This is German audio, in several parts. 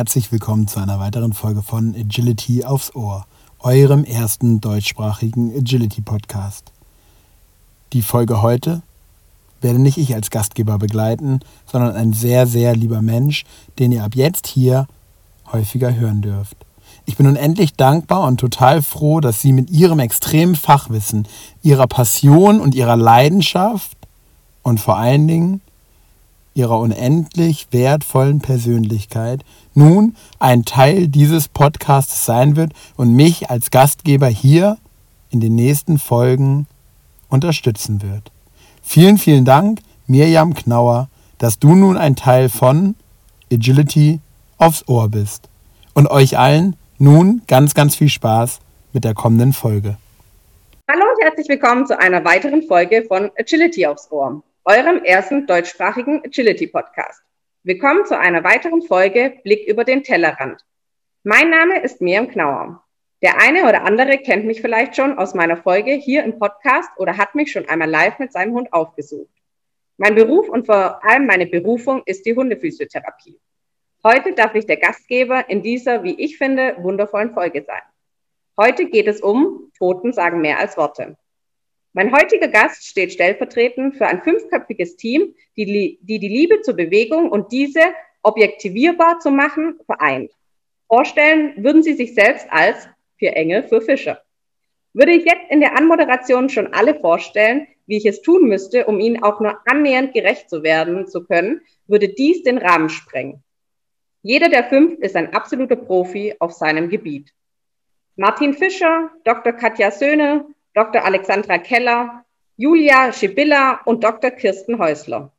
herzlich willkommen zu einer weiteren Folge von Agility aufs Ohr, eurem ersten deutschsprachigen Agility Podcast. Die Folge heute werde nicht ich als Gastgeber begleiten, sondern ein sehr, sehr lieber Mensch, den ihr ab jetzt hier häufiger hören dürft. Ich bin unendlich dankbar und total froh, dass sie mit ihrem extremen Fachwissen, ihrer Passion und ihrer Leidenschaft und vor allen Dingen ihrer unendlich wertvollen Persönlichkeit nun ein Teil dieses Podcasts sein wird und mich als Gastgeber hier in den nächsten Folgen unterstützen wird. Vielen, vielen Dank, Mirjam Knauer, dass du nun ein Teil von Agility aufs Ohr bist. Und euch allen nun ganz, ganz viel Spaß mit der kommenden Folge. Hallo und herzlich willkommen zu einer weiteren Folge von Agility aufs Ohr eurem ersten deutschsprachigen Agility-Podcast. Willkommen zu einer weiteren Folge Blick über den Tellerrand. Mein Name ist Miriam Knauer. Der eine oder andere kennt mich vielleicht schon aus meiner Folge hier im Podcast oder hat mich schon einmal live mit seinem Hund aufgesucht. Mein Beruf und vor allem meine Berufung ist die Hundephysiotherapie. Heute darf ich der Gastgeber in dieser, wie ich finde, wundervollen Folge sein. Heute geht es um Toten sagen mehr als Worte. Mein heutiger Gast steht stellvertretend für ein fünfköpfiges Team, die, die die Liebe zur Bewegung und diese objektivierbar zu machen vereint. Vorstellen würden Sie sich selbst als vier Engel für Fische. Würde ich jetzt in der Anmoderation schon alle vorstellen, wie ich es tun müsste, um Ihnen auch nur annähernd gerecht zu werden zu können, würde dies den Rahmen sprengen. Jeder der fünf ist ein absoluter Profi auf seinem Gebiet. Martin Fischer, Dr. Katja Söhne, Dr. Alexandra Keller, Julia Schibilla und Dr. Kirsten Häusler.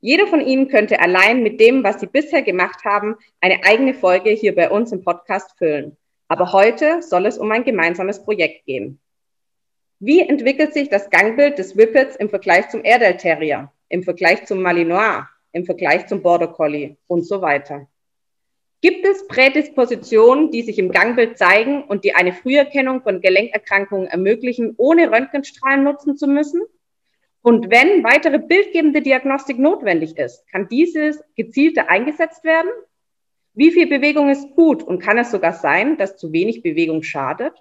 Jeder von Ihnen könnte allein mit dem, was Sie bisher gemacht haben, eine eigene Folge hier bei uns im Podcast füllen. Aber heute soll es um ein gemeinsames Projekt gehen. Wie entwickelt sich das Gangbild des Whippets im Vergleich zum Airedale Terrier, im Vergleich zum Malinois, im Vergleich zum Border Collie und so weiter? Gibt es Prädispositionen, die sich im Gangbild zeigen und die eine Früherkennung von Gelenkerkrankungen ermöglichen, ohne Röntgenstrahlen nutzen zu müssen? Und wenn weitere bildgebende Diagnostik notwendig ist, kann dieses gezielter eingesetzt werden? Wie viel Bewegung ist gut und kann es sogar sein, dass zu wenig Bewegung schadet?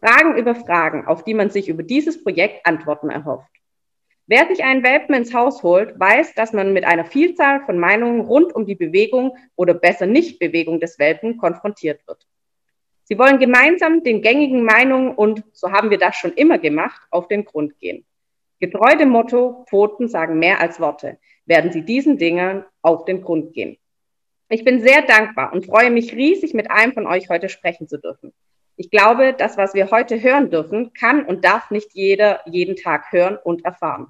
Fragen über Fragen, auf die man sich über dieses Projekt Antworten erhofft. Wer sich einen Welpen ins Haus holt, weiß, dass man mit einer Vielzahl von Meinungen rund um die Bewegung oder besser Nichtbewegung des Welpen konfrontiert wird. Sie wollen gemeinsam den gängigen Meinungen und, so haben wir das schon immer gemacht, auf den Grund gehen. Getreu dem Motto, Pfoten sagen mehr als Worte, werden Sie diesen Dingen auf den Grund gehen. Ich bin sehr dankbar und freue mich riesig, mit einem von euch heute sprechen zu dürfen. Ich glaube, das, was wir heute hören dürfen, kann und darf nicht jeder jeden Tag hören und erfahren.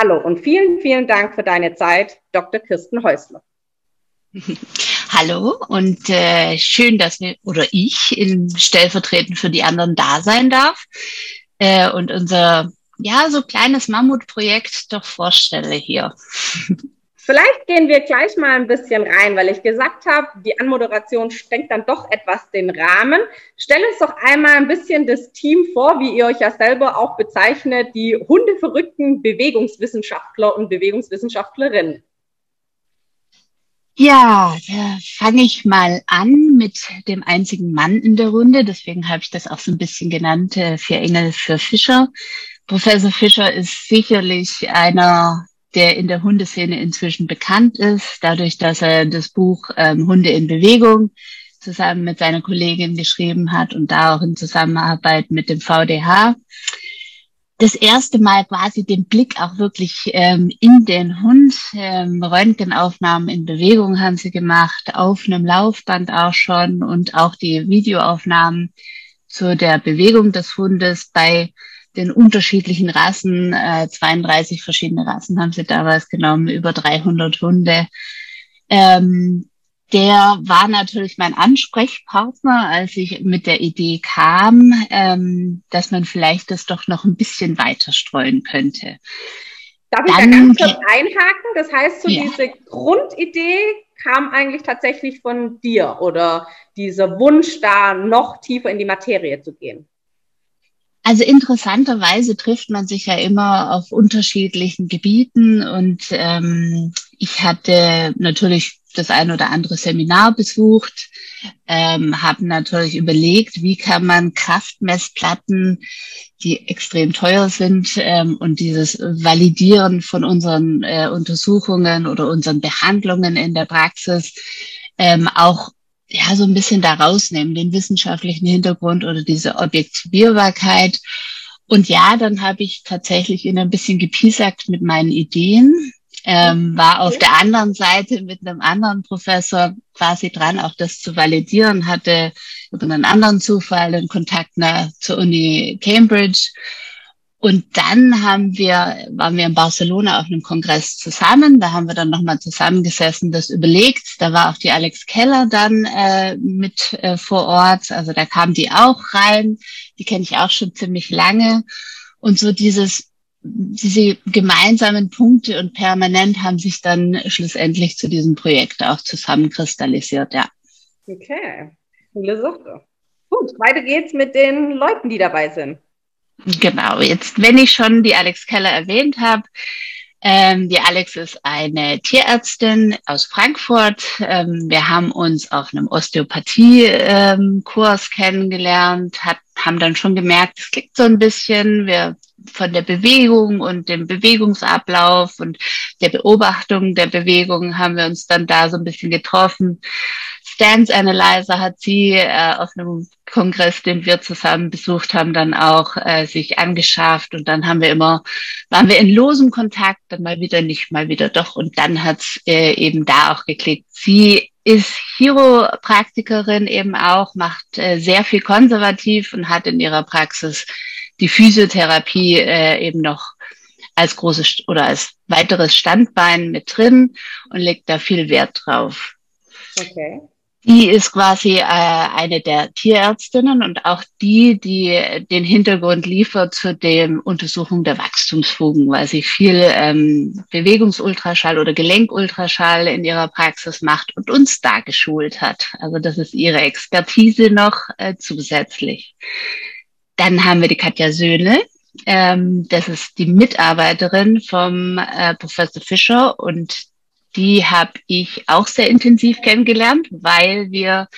Hallo und vielen, vielen Dank für deine Zeit, Dr. Kirsten Häusler. Hallo und äh, schön, dass wir oder ich in stellvertretend für die anderen da sein darf äh, und unser ja so kleines Mammutprojekt doch vorstelle hier. Vielleicht gehen wir gleich mal ein bisschen rein, weil ich gesagt habe, die Anmoderation sprengt dann doch etwas den Rahmen. Stell uns doch einmal ein bisschen das Team vor, wie ihr euch ja selber auch bezeichnet, die hundeverrückten Bewegungswissenschaftler und Bewegungswissenschaftlerinnen. Ja, da fange ich mal an mit dem einzigen Mann in der Runde. Deswegen habe ich das auch so ein bisschen genannt, äh, für Engel für Fischer. Professor Fischer ist sicherlich einer der in der Hundeszene inzwischen bekannt ist, dadurch, dass er das Buch ähm, Hunde in Bewegung zusammen mit seiner Kollegin geschrieben hat und da auch in Zusammenarbeit mit dem VDH das erste Mal quasi den Blick auch wirklich ähm, in den Hund. Ähm, Röntgenaufnahmen in Bewegung haben sie gemacht, auf einem Laufband auch schon und auch die Videoaufnahmen zu der Bewegung des Hundes bei den unterschiedlichen Rassen, äh, 32 verschiedene Rassen haben sie damals genommen, über 300 Hunde. Ähm, der war natürlich mein Ansprechpartner, als ich mit der Idee kam, ähm, dass man vielleicht das doch noch ein bisschen weiter streuen könnte. Darf ich Dann, da ganz kurz einhaken? Das heißt, so ja. diese Grundidee kam eigentlich tatsächlich von dir oder dieser Wunsch, da noch tiefer in die Materie zu gehen? Also interessanterweise trifft man sich ja immer auf unterschiedlichen Gebieten und ähm, ich hatte natürlich das ein oder andere Seminar besucht, ähm, haben natürlich überlegt, wie kann man Kraftmessplatten, die extrem teuer sind, ähm, und dieses Validieren von unseren äh, Untersuchungen oder unseren Behandlungen in der Praxis ähm, auch ja so ein bisschen da rausnehmen, den wissenschaftlichen Hintergrund oder diese Objektivierbarkeit. Und ja, dann habe ich tatsächlich ihn ein bisschen gepiesackt mit meinen Ideen ähm, war auf der anderen Seite mit einem anderen Professor quasi dran, auch das zu validieren, hatte über einen anderen Zufall den Kontakt nach, zur Uni Cambridge. Und dann haben wir, waren wir in Barcelona auf einem Kongress zusammen. Da haben wir dann nochmal zusammengesessen, das überlegt. Da war auch die Alex Keller dann äh, mit äh, vor Ort. Also da kam die auch rein. Die kenne ich auch schon ziemlich lange. Und so dieses diese gemeinsamen Punkte und permanent haben sich dann schlussendlich zu diesem Projekt auch zusammenkristallisiert, ja. Okay, coole Sache. Gut, weiter geht's mit den Leuten, die dabei sind. Genau, jetzt, wenn ich schon die Alex Keller erwähnt habe, ähm, die Alex ist eine Tierärztin aus Frankfurt. Ähm, wir haben uns auf einem Osteopathie-Kurs ähm, kennengelernt, hat, haben dann schon gemerkt, es klickt so ein bisschen. Wir von der Bewegung und dem Bewegungsablauf und der Beobachtung der Bewegung haben wir uns dann da so ein bisschen getroffen. Stance Analyzer hat sie äh, auf einem Kongress, den wir zusammen besucht haben, dann auch äh, sich angeschafft und dann haben wir immer, waren wir in losem Kontakt, dann mal wieder nicht, mal wieder doch und dann hat's äh, eben da auch geklickt. Sie ist Chiropraktikerin eben auch, macht äh, sehr viel konservativ und hat in ihrer Praxis die Physiotherapie äh, eben noch als großes oder als weiteres Standbein mit drin und legt da viel Wert drauf. Okay. Die ist quasi äh, eine der Tierärztinnen und auch die, die den Hintergrund liefert zu dem Untersuchung der Wachstumsfugen, weil sie viel ähm, Bewegungsultraschall oder Gelenkultraschall in ihrer Praxis macht und uns da geschult hat. Also das ist ihre Expertise noch äh, zusätzlich. Dann haben wir die Katja Söhne. Ähm, das ist die Mitarbeiterin vom äh, Professor Fischer und die habe ich auch sehr intensiv kennengelernt, weil wir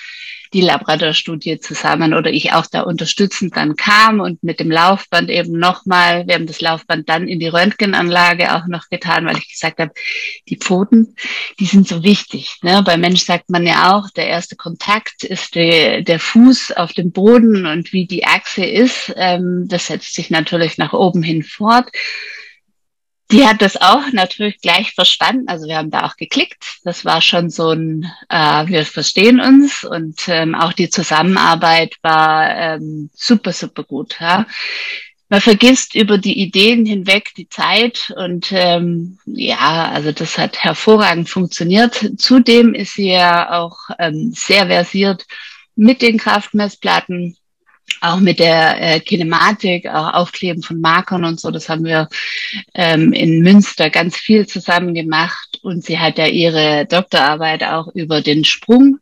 die Labrador-Studie zusammen oder ich auch da unterstützend dann kam und mit dem Laufband eben nochmal, wir haben das Laufband dann in die Röntgenanlage auch noch getan, weil ich gesagt habe, die Pfoten, die sind so wichtig. Ne? Bei Mensch sagt man ja auch, der erste Kontakt ist der, der Fuß auf dem Boden und wie die Achse ist, ähm, das setzt sich natürlich nach oben hin fort. Die hat das auch natürlich gleich verstanden. Also wir haben da auch geklickt. Das war schon so ein, äh, wir verstehen uns und ähm, auch die Zusammenarbeit war ähm, super, super gut. Ja. Man vergisst über die Ideen hinweg die Zeit und ähm, ja, also das hat hervorragend funktioniert. Zudem ist sie ja auch ähm, sehr versiert mit den Kraftmessplatten auch mit der äh, Kinematik, auch Aufkleben von Markern und so, das haben wir ähm, in Münster ganz viel zusammen gemacht. Und sie hat ja ihre Doktorarbeit auch über den Sprung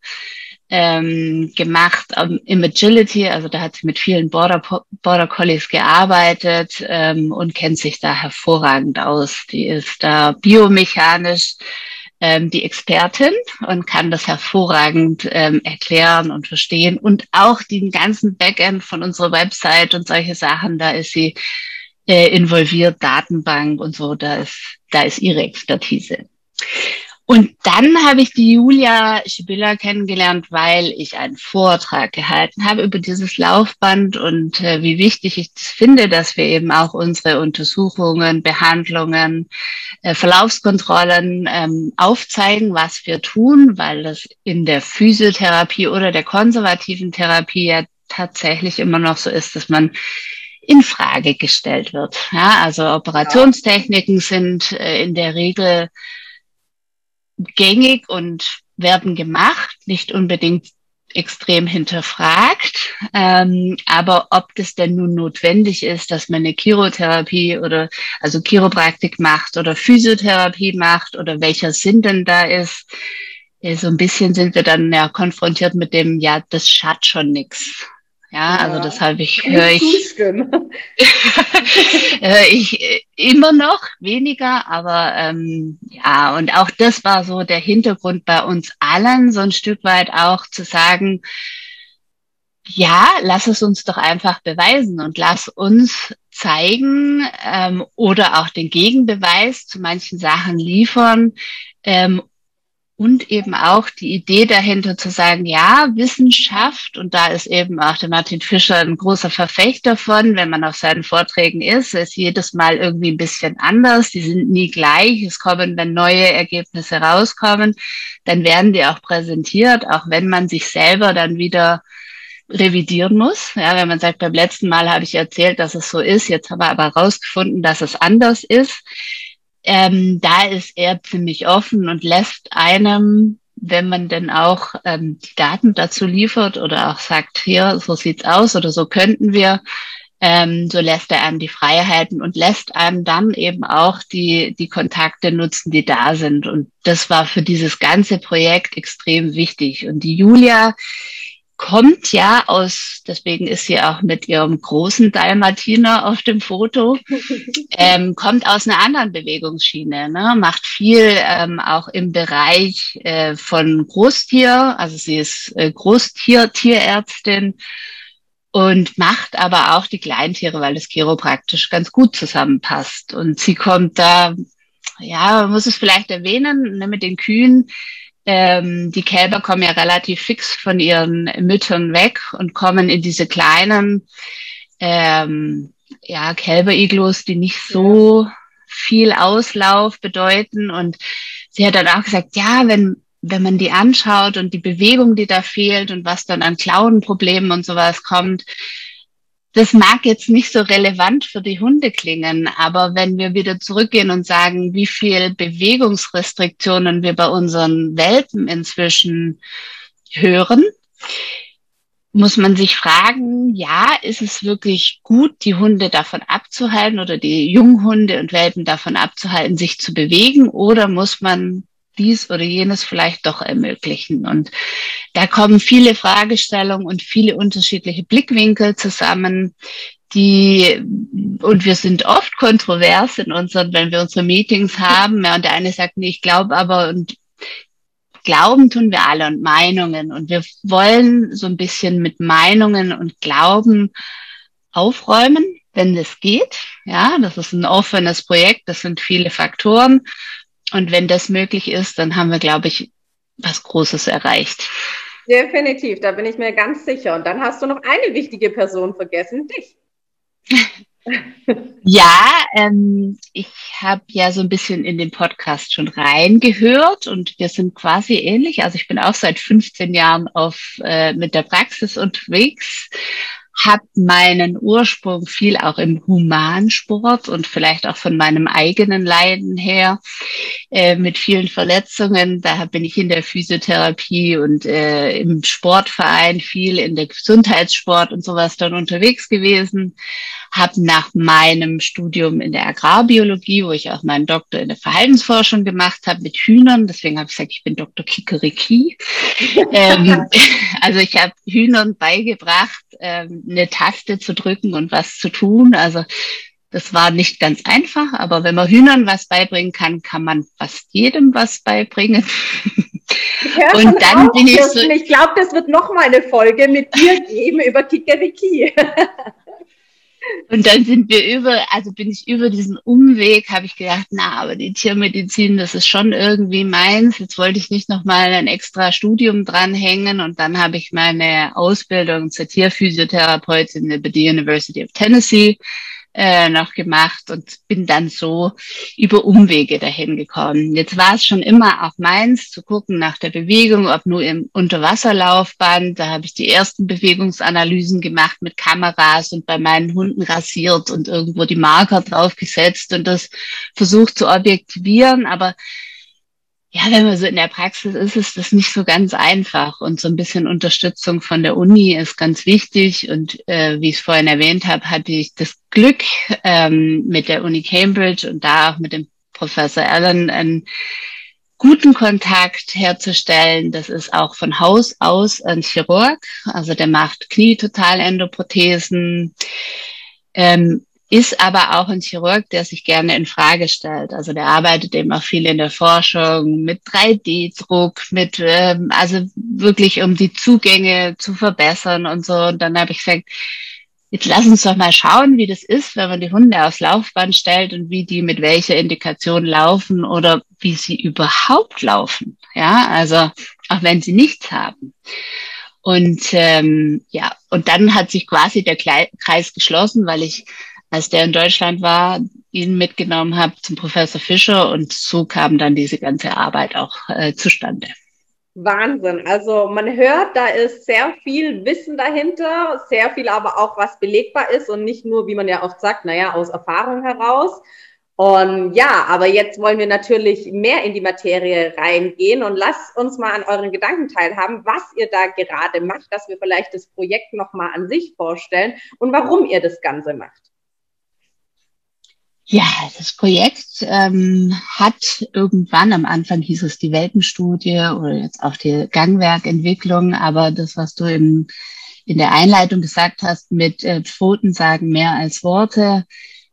ähm, gemacht um, im Agility, also da hat sie mit vielen Border, Border Collies gearbeitet ähm, und kennt sich da hervorragend aus. Die ist da biomechanisch ähm, die Expertin und kann das hervorragend ähm, erklären und verstehen. Und auch den ganzen Backend von unserer Website und solche Sachen, da ist sie äh, involviert, Datenbank und so, da ist, da ist ihre Expertise. Und dann habe ich die Julia Schibilla kennengelernt, weil ich einen Vortrag gehalten habe über dieses Laufband und äh, wie wichtig ich das finde, dass wir eben auch unsere Untersuchungen, Behandlungen, äh, Verlaufskontrollen ähm, aufzeigen, was wir tun, weil das in der Physiotherapie oder der konservativen Therapie ja tatsächlich immer noch so ist, dass man in Frage gestellt wird. Ja, also Operationstechniken sind äh, in der Regel gängig und werden gemacht, nicht unbedingt extrem hinterfragt. Ähm, aber ob das denn nun notwendig ist, dass man eine Chirotherapie oder also Chiropraktik macht oder Physiotherapie macht oder welcher Sinn denn da ist, so ein bisschen sind wir dann ja konfrontiert mit dem, ja, das schadet schon nix. Ja, ja. also das habe ich, höre ich, höre ich äh, immer noch weniger, aber ähm, ja, und auch das war so der Hintergrund bei uns allen, so ein Stück weit auch zu sagen, ja, lass es uns doch einfach beweisen und lass uns zeigen ähm, oder auch den Gegenbeweis zu manchen Sachen liefern ähm, und eben auch die Idee dahinter zu sagen, ja, Wissenschaft, und da ist eben auch der Martin Fischer ein großer Verfechter von, wenn man auf seinen Vorträgen ist, ist jedes Mal irgendwie ein bisschen anders, die sind nie gleich, es kommen, wenn neue Ergebnisse rauskommen, dann werden die auch präsentiert, auch wenn man sich selber dann wieder revidieren muss. Ja, wenn man sagt, beim letzten Mal habe ich erzählt, dass es so ist, jetzt haben wir aber herausgefunden, dass es anders ist ähm, da ist er ziemlich offen und lässt einem, wenn man denn auch ähm, die Daten dazu liefert oder auch sagt, hier, so sieht's aus oder so könnten wir, ähm, so lässt er einem die Freiheiten und lässt einem dann eben auch die, die Kontakte nutzen, die da sind. Und das war für dieses ganze Projekt extrem wichtig. Und die Julia, kommt ja aus, deswegen ist sie auch mit ihrem großen Dalmatiner auf dem Foto, ähm, kommt aus einer anderen Bewegungsschiene, ne? macht viel ähm, auch im Bereich äh, von Großtier, also sie ist äh, Großtier-Tierärztin und macht aber auch die Kleintiere, weil das chiropraktisch ganz gut zusammenpasst. Und sie kommt da, ja, man muss es vielleicht erwähnen, ne, mit den Kühen, ähm, die Kälber kommen ja relativ fix von ihren Müttern weg und kommen in diese kleinen ähm, ja, Kälberiglus, die nicht so viel Auslauf bedeuten. Und sie hat dann auch gesagt, ja, wenn, wenn man die anschaut und die Bewegung, die da fehlt und was dann an Klauenproblemen und sowas kommt, das mag jetzt nicht so relevant für die Hunde klingen, aber wenn wir wieder zurückgehen und sagen, wie viel Bewegungsrestriktionen wir bei unseren Welpen inzwischen hören, muss man sich fragen, ja, ist es wirklich gut, die Hunde davon abzuhalten oder die Junghunde und Welpen davon abzuhalten, sich zu bewegen oder muss man dies oder jenes vielleicht doch ermöglichen. Und da kommen viele Fragestellungen und viele unterschiedliche Blickwinkel zusammen, die, und wir sind oft kontrovers in unseren, wenn wir unsere Meetings haben, ja, und der eine sagt, nee, ich glaube aber, und Glauben tun wir alle und Meinungen. Und wir wollen so ein bisschen mit Meinungen und Glauben aufräumen, wenn es geht. Ja, das ist ein offenes Projekt. Das sind viele Faktoren. Und wenn das möglich ist, dann haben wir, glaube ich, was Großes erreicht. Definitiv, da bin ich mir ganz sicher. Und dann hast du noch eine wichtige Person vergessen, dich. ja, ähm, ich habe ja so ein bisschen in den Podcast schon reingehört und wir sind quasi ähnlich. Also ich bin auch seit 15 Jahren auf, äh, mit der Praxis unterwegs, habe meinen Ursprung viel auch im Humansport und vielleicht auch von meinem eigenen Leiden her äh, mit vielen Verletzungen. Da bin ich in der Physiotherapie und äh, im Sportverein viel in der Gesundheitssport und sowas dann unterwegs gewesen. Habe nach meinem Studium in der Agrarbiologie, wo ich auch meinen Doktor in der Verhaltensforschung gemacht habe mit Hühnern, deswegen habe ich gesagt, ich bin Dr. Kikeriki. ähm, also ich habe Hühnern beigebracht, ähm, eine Taste zu drücken und was zu tun. Also das war nicht ganz einfach, aber wenn man Hühnern was beibringen kann, kann man fast jedem was beibringen. und dann bin ich so. Ich glaube, das wird noch mal eine Folge mit dir geben über Kikeriki. Und dann sind wir über, also bin ich über diesen Umweg, habe ich gedacht, na, aber die Tiermedizin, das ist schon irgendwie meins. Jetzt wollte ich nicht nochmal ein extra Studium dranhängen und dann habe ich meine Ausbildung zur Tierphysiotherapeutin über die University of Tennessee äh, noch gemacht und bin dann so über Umwege dahin gekommen. Jetzt war es schon immer auch meins, zu gucken nach der Bewegung, ob nur im Unterwasserlaufband. Da habe ich die ersten Bewegungsanalysen gemacht mit Kameras und bei meinen Hunden rasiert und irgendwo die Marker draufgesetzt und das versucht zu objektivieren. Aber ja, wenn man so in der Praxis ist, ist das nicht so ganz einfach. Und so ein bisschen Unterstützung von der Uni ist ganz wichtig. Und äh, wie ich es vorhin erwähnt habe, hatte ich das Glück ähm, mit der Uni Cambridge und da auch mit dem Professor Allen ein guten Kontakt herzustellen. Das ist auch von Haus aus ein Chirurg, also der macht Knie-Totalendoprothesen, ähm, ist aber auch ein Chirurg, der sich gerne in Frage stellt. Also der arbeitet eben auch viel in der Forschung mit 3D-Druck, mit ähm, also wirklich um die Zugänge zu verbessern und so. Und dann habe ich gesagt, Jetzt lass uns doch mal schauen, wie das ist, wenn man die Hunde aufs Laufband stellt und wie die mit welcher Indikation laufen oder wie sie überhaupt laufen. Ja, also auch wenn sie nichts haben. Und ähm, ja, und dann hat sich quasi der Kreis geschlossen, weil ich, als der in Deutschland war, ihn mitgenommen habe zum Professor Fischer und so kam dann diese ganze Arbeit auch äh, zustande. Wahnsinn. Also man hört, da ist sehr viel Wissen dahinter, sehr viel aber auch, was belegbar ist und nicht nur, wie man ja oft sagt, naja, aus Erfahrung heraus. Und ja, aber jetzt wollen wir natürlich mehr in die Materie reingehen und lasst uns mal an euren Gedanken teilhaben, was ihr da gerade macht, dass wir vielleicht das Projekt nochmal an sich vorstellen und warum ihr das Ganze macht. Ja, das Projekt ähm, hat irgendwann am Anfang hieß es die Welpenstudie oder jetzt auch die Gangwerkentwicklung, aber das, was du im, in der Einleitung gesagt hast mit äh, Pfoten sagen mehr als Worte,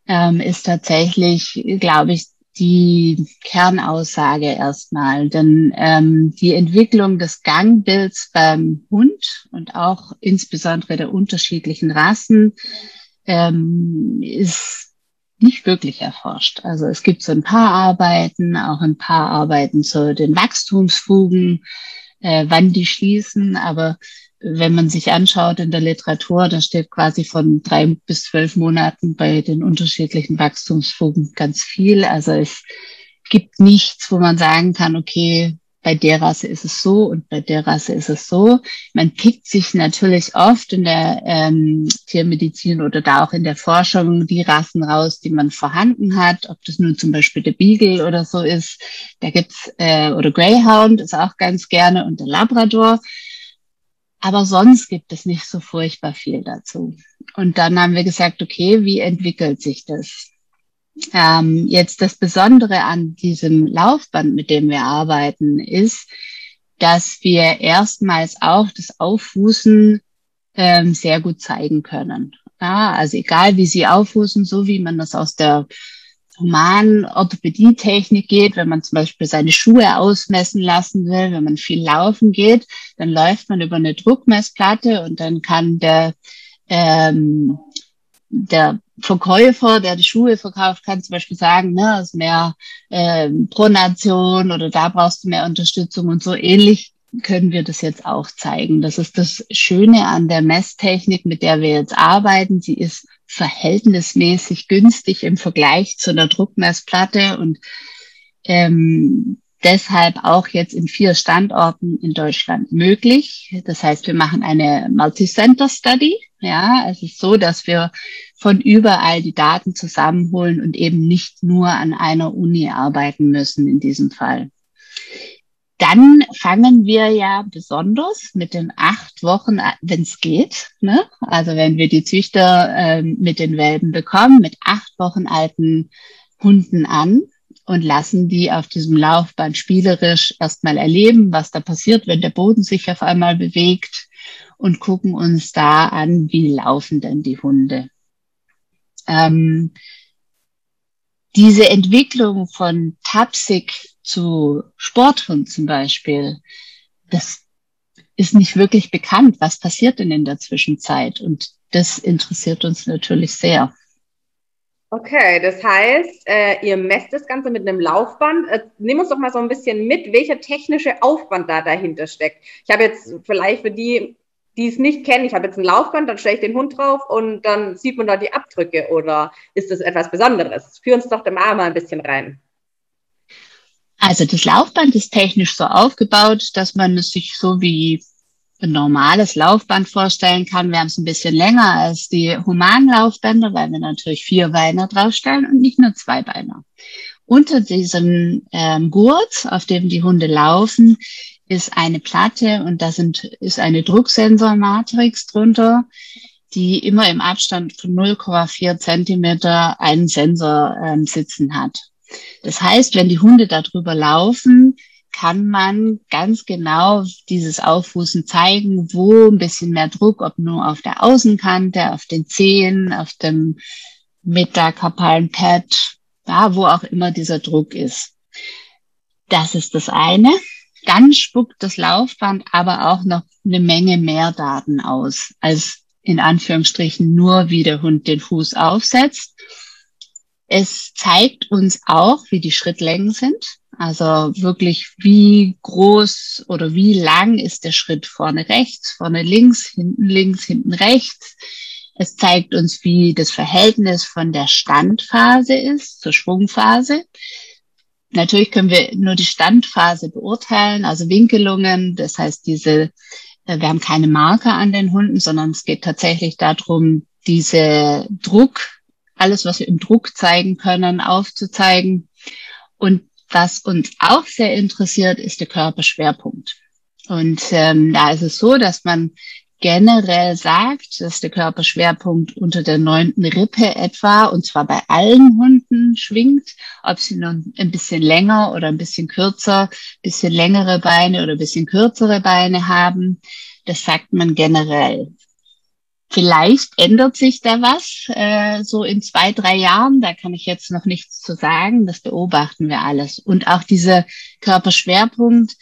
ähm, ist tatsächlich, glaube ich, die Kernaussage erstmal. Denn ähm, die Entwicklung des Gangbilds beim Hund und auch insbesondere der unterschiedlichen Rassen ähm, ist nicht wirklich erforscht. Also es gibt so ein paar Arbeiten, auch ein paar Arbeiten zu den Wachstumsfugen, äh, wann die schließen, aber wenn man sich anschaut in der Literatur, da steht quasi von drei bis zwölf Monaten bei den unterschiedlichen Wachstumsfugen ganz viel. Also es gibt nichts, wo man sagen kann, okay, bei der Rasse ist es so und bei der Rasse ist es so. Man pickt sich natürlich oft in der ähm, Tiermedizin oder da auch in der Forschung die Rassen raus, die man vorhanden hat, ob das nun zum Beispiel der Beagle oder so ist. Da gibt's äh, oder Greyhound ist auch ganz gerne und der Labrador. Aber sonst gibt es nicht so furchtbar viel dazu. Und dann haben wir gesagt, okay, wie entwickelt sich das? Ähm, jetzt das Besondere an diesem Laufband, mit dem wir arbeiten, ist, dass wir erstmals auch das Auffußen ähm, sehr gut zeigen können. Ja, also egal wie sie auffußen, so wie man das aus der humanen Orthopädie-Technik geht, wenn man zum Beispiel seine Schuhe ausmessen lassen will, wenn man viel laufen geht, dann läuft man über eine Druckmessplatte und dann kann der ähm, der Verkäufer, der die Schuhe verkauft, kann zum Beispiel sagen, ne, ist mehr äh, Pronation oder da brauchst du mehr Unterstützung und so ähnlich können wir das jetzt auch zeigen. Das ist das Schöne an der Messtechnik, mit der wir jetzt arbeiten. Sie ist verhältnismäßig günstig im Vergleich zu einer Druckmessplatte und ähm, deshalb auch jetzt in vier Standorten in Deutschland möglich. Das heißt, wir machen eine Multicenter Study. Ja, es ist so, dass wir von überall die Daten zusammenholen und eben nicht nur an einer Uni arbeiten müssen in diesem Fall. Dann fangen wir ja besonders mit den acht Wochen, wenn es geht. Ne? Also wenn wir die Züchter äh, mit den Welpen bekommen, mit acht Wochen alten Hunden an und lassen die auf diesem Laufband spielerisch erstmal erleben, was da passiert, wenn der Boden sich auf einmal bewegt und gucken uns da an, wie laufen denn die Hunde. Ähm, diese Entwicklung von Tapsik zu Sporthund zum Beispiel, das ist nicht wirklich bekannt. Was passiert denn in der Zwischenzeit? Und das interessiert uns natürlich sehr. Okay, das heißt, äh, ihr messt das Ganze mit einem Laufband. Äh, nimm uns doch mal so ein bisschen mit, welcher technische Aufwand da dahinter steckt. Ich habe jetzt vielleicht für die, die es nicht kennen, ich habe jetzt ein Laufband, dann stelle ich den Hund drauf und dann sieht man da die Abdrücke oder ist das etwas Besonderes? Führ uns doch da mal ein bisschen rein. Also das Laufband ist technisch so aufgebaut, dass man es sich so wie ein normales Laufband vorstellen kann. Wir haben es ein bisschen länger als die humanen Laufbänder, weil wir natürlich vier Beine draufstellen und nicht nur zwei Beine. Unter diesem ähm, Gurt, auf dem die Hunde laufen, ist eine Platte und da sind, ist eine Drucksensormatrix drunter, die immer im Abstand von 0,4 Zentimeter einen Sensor ähm, sitzen hat. Das heißt, wenn die Hunde darüber laufen, kann man ganz genau dieses Auffußen zeigen, wo ein bisschen mehr Druck, ob nur auf der Außenkante, auf den Zehen, auf dem metakarpalen Pad, da wo auch immer dieser Druck ist. Das ist das eine. Dann spuckt das Laufband aber auch noch eine Menge mehr Daten aus, als in Anführungsstrichen nur, wie der Hund den Fuß aufsetzt. Es zeigt uns auch, wie die Schrittlängen sind. Also wirklich, wie groß oder wie lang ist der Schritt vorne rechts, vorne links, hinten links, hinten rechts. Es zeigt uns, wie das Verhältnis von der Standphase ist zur Schwungphase. Natürlich können wir nur die Standphase beurteilen, also Winkelungen. Das heißt, diese, äh, wir haben keine Marker an den Hunden, sondern es geht tatsächlich darum, diese Druck, alles, was wir im Druck zeigen können, aufzuzeigen. Und was uns auch sehr interessiert, ist der Körperschwerpunkt. Und ähm, da ist es so, dass man generell sagt, dass der Körperschwerpunkt unter der neunten Rippe etwa, und zwar bei allen Hunden schwingt, ob sie nun ein bisschen länger oder ein bisschen kürzer, bisschen längere Beine oder ein bisschen kürzere Beine haben. Das sagt man generell. Vielleicht ändert sich da was äh, so in zwei, drei Jahren. Da kann ich jetzt noch nichts zu sagen. Das beobachten wir alles. Und auch dieser Körperschwerpunkt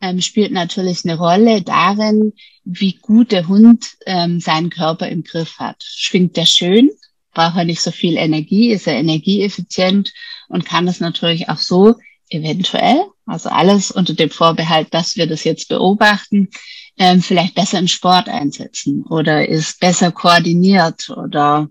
ähm, spielt natürlich eine Rolle darin, wie gut der Hund ähm, seinen Körper im Griff hat. Schwingt der schön, braucht er nicht so viel Energie, ist er energieeffizient und kann es natürlich auch so eventuell, also alles unter dem Vorbehalt, dass wir das jetzt beobachten, ähm, vielleicht besser im Sport einsetzen oder ist besser koordiniert oder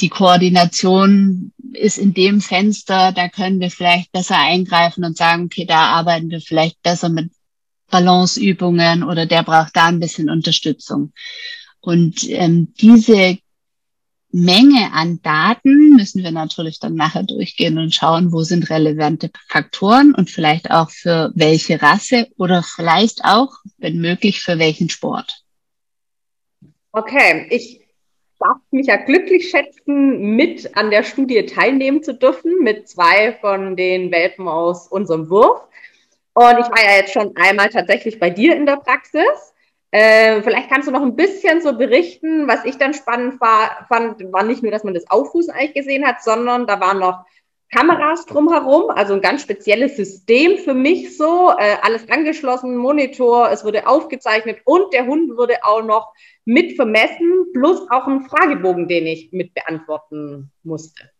die Koordination ist in dem Fenster, da können wir vielleicht besser eingreifen und sagen, okay, da arbeiten wir vielleicht besser mit Balanceübungen oder der braucht da ein bisschen Unterstützung. Und ähm, diese Menge an Daten müssen wir natürlich dann nachher durchgehen und schauen, wo sind relevante Faktoren und vielleicht auch für welche Rasse oder vielleicht auch, wenn möglich, für welchen Sport. Okay, ich darf mich ja glücklich schätzen, mit an der Studie teilnehmen zu dürfen, mit zwei von den Welpen aus unserem Wurf. Und ich war ja jetzt schon einmal tatsächlich bei dir in der Praxis. Äh, vielleicht kannst du noch ein bisschen so berichten, was ich dann spannend war, fand, war nicht nur, dass man das Auffußen eigentlich gesehen hat, sondern da waren noch Kameras drumherum, also ein ganz spezielles System für mich so, äh, alles angeschlossen, Monitor, es wurde aufgezeichnet und der Hund wurde auch noch mit vermessen, plus auch ein Fragebogen, den ich mit beantworten musste.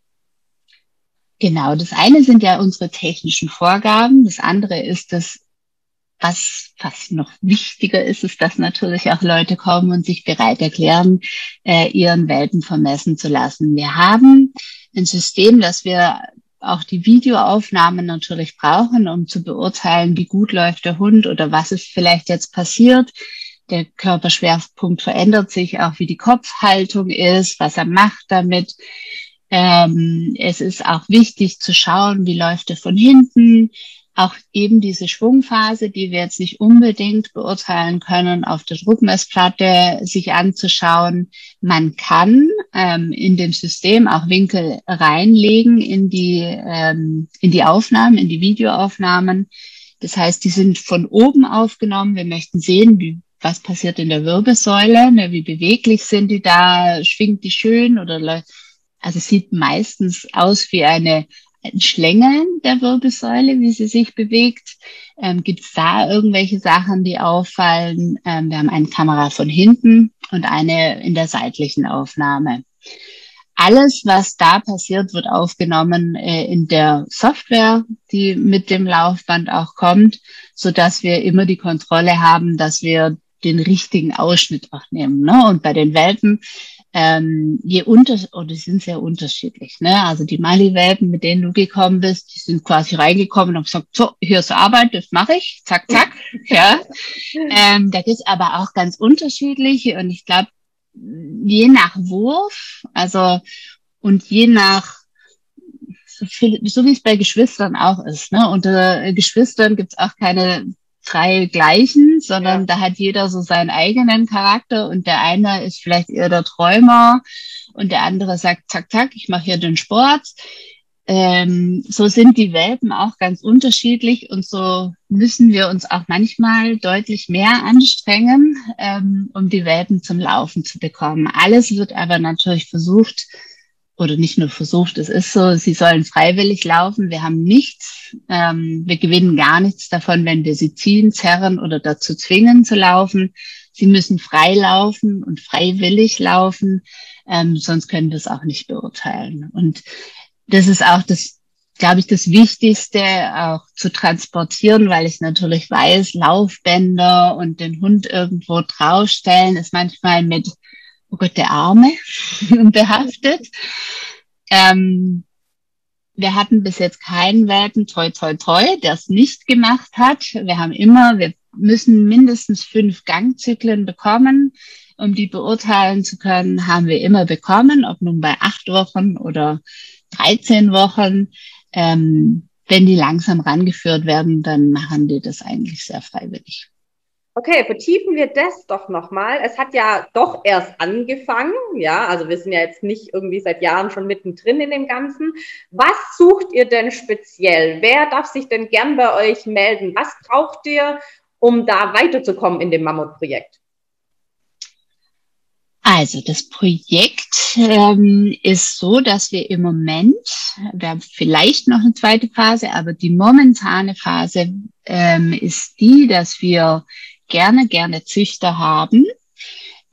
Genau, das eine sind ja unsere technischen Vorgaben, das andere ist das was, was noch wichtiger ist, ist, dass natürlich auch Leute kommen und sich bereit erklären, äh, ihren Welpen vermessen zu lassen. Wir haben ein System, dass wir auch die Videoaufnahmen natürlich brauchen, um zu beurteilen, wie gut läuft der Hund oder was ist vielleicht jetzt passiert. Der Körperschwerpunkt verändert sich, auch wie die Kopfhaltung ist, was er macht damit. Ähm, es ist auch wichtig zu schauen, wie läuft er von hinten, auch eben diese Schwungphase, die wir jetzt nicht unbedingt beurteilen können, auf der Druckmessplatte sich anzuschauen. Man kann ähm, in dem System auch Winkel reinlegen in die, ähm, in die Aufnahmen, in die Videoaufnahmen. Das heißt, die sind von oben aufgenommen. Wir möchten sehen, wie, was passiert in der Wirbelsäule, ne, wie beweglich sind die da, schwingt die schön oder also sieht meistens aus wie eine Schlängeln der Wirbelsäule, wie sie sich bewegt. Ähm, Gibt es da irgendwelche Sachen, die auffallen? Ähm, wir haben eine Kamera von hinten und eine in der seitlichen Aufnahme. Alles, was da passiert, wird aufgenommen äh, in der Software, die mit dem Laufband auch kommt, so dass wir immer die Kontrolle haben, dass wir den richtigen Ausschnitt auch nehmen. Ne? Und bei den Welpen ähm, je unter oder die sind sehr unterschiedlich. Ne? Also die Mali-Welpen, mit denen du gekommen bist, die sind quasi reingekommen und haben gesagt, so, hier ist Arbeit, das mache ich, zack, zack. ja. Ähm, da gibt's aber auch ganz unterschiedliche und ich glaube, je nach Wurf, also und je nach so, viel, so wie es bei Geschwistern auch ist. Ne? Unter Geschwistern gibt's auch keine drei gleichen, sondern ja. da hat jeder so seinen eigenen Charakter und der eine ist vielleicht eher der Träumer und der andere sagt, zack, zack, ich mache hier den Sport. ähm, so sind die Welpen auch ganz unterschiedlich und so müssen wir uns auch manchmal deutlich mehr anstrengen, ähm, um die Welpen zum Laufen zu bekommen. Alles wird aber natürlich versucht, oder nicht nur versucht, es ist so, sie sollen freiwillig laufen. Wir haben nichts, ähm, wir gewinnen gar nichts davon, wenn wir sie ziehen, zerren oder dazu zwingen zu laufen. Sie müssen frei laufen und freiwillig laufen, ähm, sonst können wir es auch nicht beurteilen. Und das ist auch das, glaube ich, das Wichtigste auch zu transportieren, weil ich natürlich weiß, Laufbänder und den Hund irgendwo draufstellen ist manchmal mit, oh Gott, der Arme behaftet. Ähm, wir hatten bis jetzt keinen Welpen, toi, toi, toi, der es nicht gemacht hat. Wir haben immer, wir müssen mindestens fünf Gangzyklen bekommen. Um die beurteilen zu können, haben wir immer bekommen, ob nun bei acht Wochen oder 13 Wochen. Ähm, wenn die langsam rangeführt werden, dann machen die das eigentlich sehr freiwillig. Okay, vertiefen wir das doch nochmal. Es hat ja doch erst angefangen, ja, also wir sind ja jetzt nicht irgendwie seit Jahren schon mittendrin in dem Ganzen. Was sucht ihr denn speziell? Wer darf sich denn gern bei euch melden? Was braucht ihr, um da weiterzukommen in dem Mammutprojekt? Also das Projekt ähm, ist so, dass wir im Moment, wir haben vielleicht noch eine zweite Phase, aber die momentane Phase ähm, ist die, dass wir gerne, gerne Züchter haben,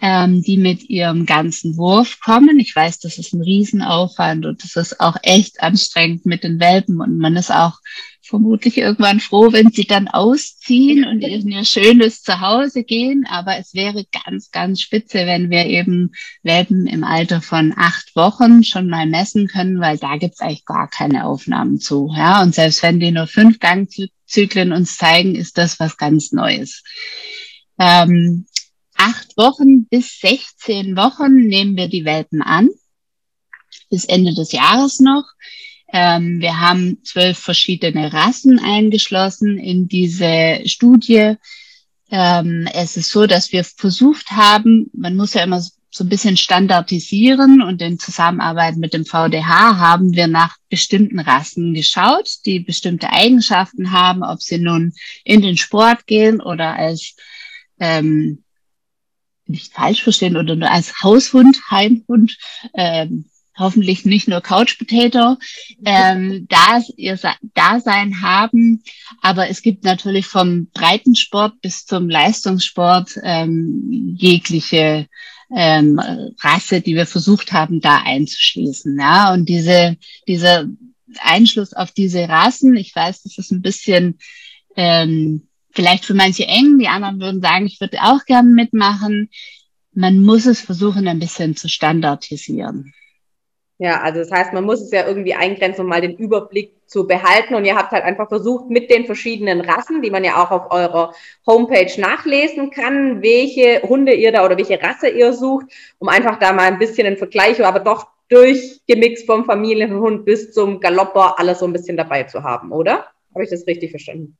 ähm, die mit ihrem ganzen Wurf kommen. Ich weiß, das ist ein Riesenaufwand und das ist auch echt anstrengend mit den Welpen und man ist auch vermutlich irgendwann froh, wenn sie dann ausziehen und in ihr schönes Zuhause gehen. Aber es wäre ganz, ganz spitze, wenn wir eben Welpen im Alter von acht Wochen schon mal messen können, weil da gibt's eigentlich gar keine Aufnahmen zu. Ja, und selbst wenn die nur fünf Gangzyklen uns zeigen, ist das was ganz Neues. Ähm, acht Wochen bis 16 Wochen nehmen wir die Welpen an. Bis Ende des Jahres noch. Ähm, wir haben zwölf verschiedene Rassen eingeschlossen in diese Studie. Ähm, es ist so, dass wir versucht haben, man muss ja immer so ein bisschen standardisieren und in Zusammenarbeit mit dem VDH haben wir nach bestimmten Rassen geschaut, die bestimmte Eigenschaften haben, ob sie nun in den Sport gehen oder als ähm, nicht falsch verstehen oder nur als Haushund, Heimhund ähm, hoffentlich nicht nur Couch Potato, ähm, da ihr Dasein haben. Aber es gibt natürlich vom Breitensport bis zum Leistungssport ähm, jegliche ähm, Rasse, die wir versucht haben, da einzuschließen. Ja, und diese, dieser Einschluss auf diese Rassen, ich weiß, das ist ein bisschen ähm, vielleicht für manche eng, die anderen würden sagen, ich würde auch gerne mitmachen. Man muss es versuchen, ein bisschen zu standardisieren. Ja, also das heißt, man muss es ja irgendwie eingrenzen, um mal den Überblick zu behalten. Und ihr habt halt einfach versucht, mit den verschiedenen Rassen, die man ja auch auf eurer Homepage nachlesen kann, welche Hunde ihr da oder welche Rasse ihr sucht, um einfach da mal ein bisschen einen Vergleich, aber doch durchgemixt vom Familienhund bis zum Galopper alles so ein bisschen dabei zu haben, oder? Habe ich das richtig verstanden?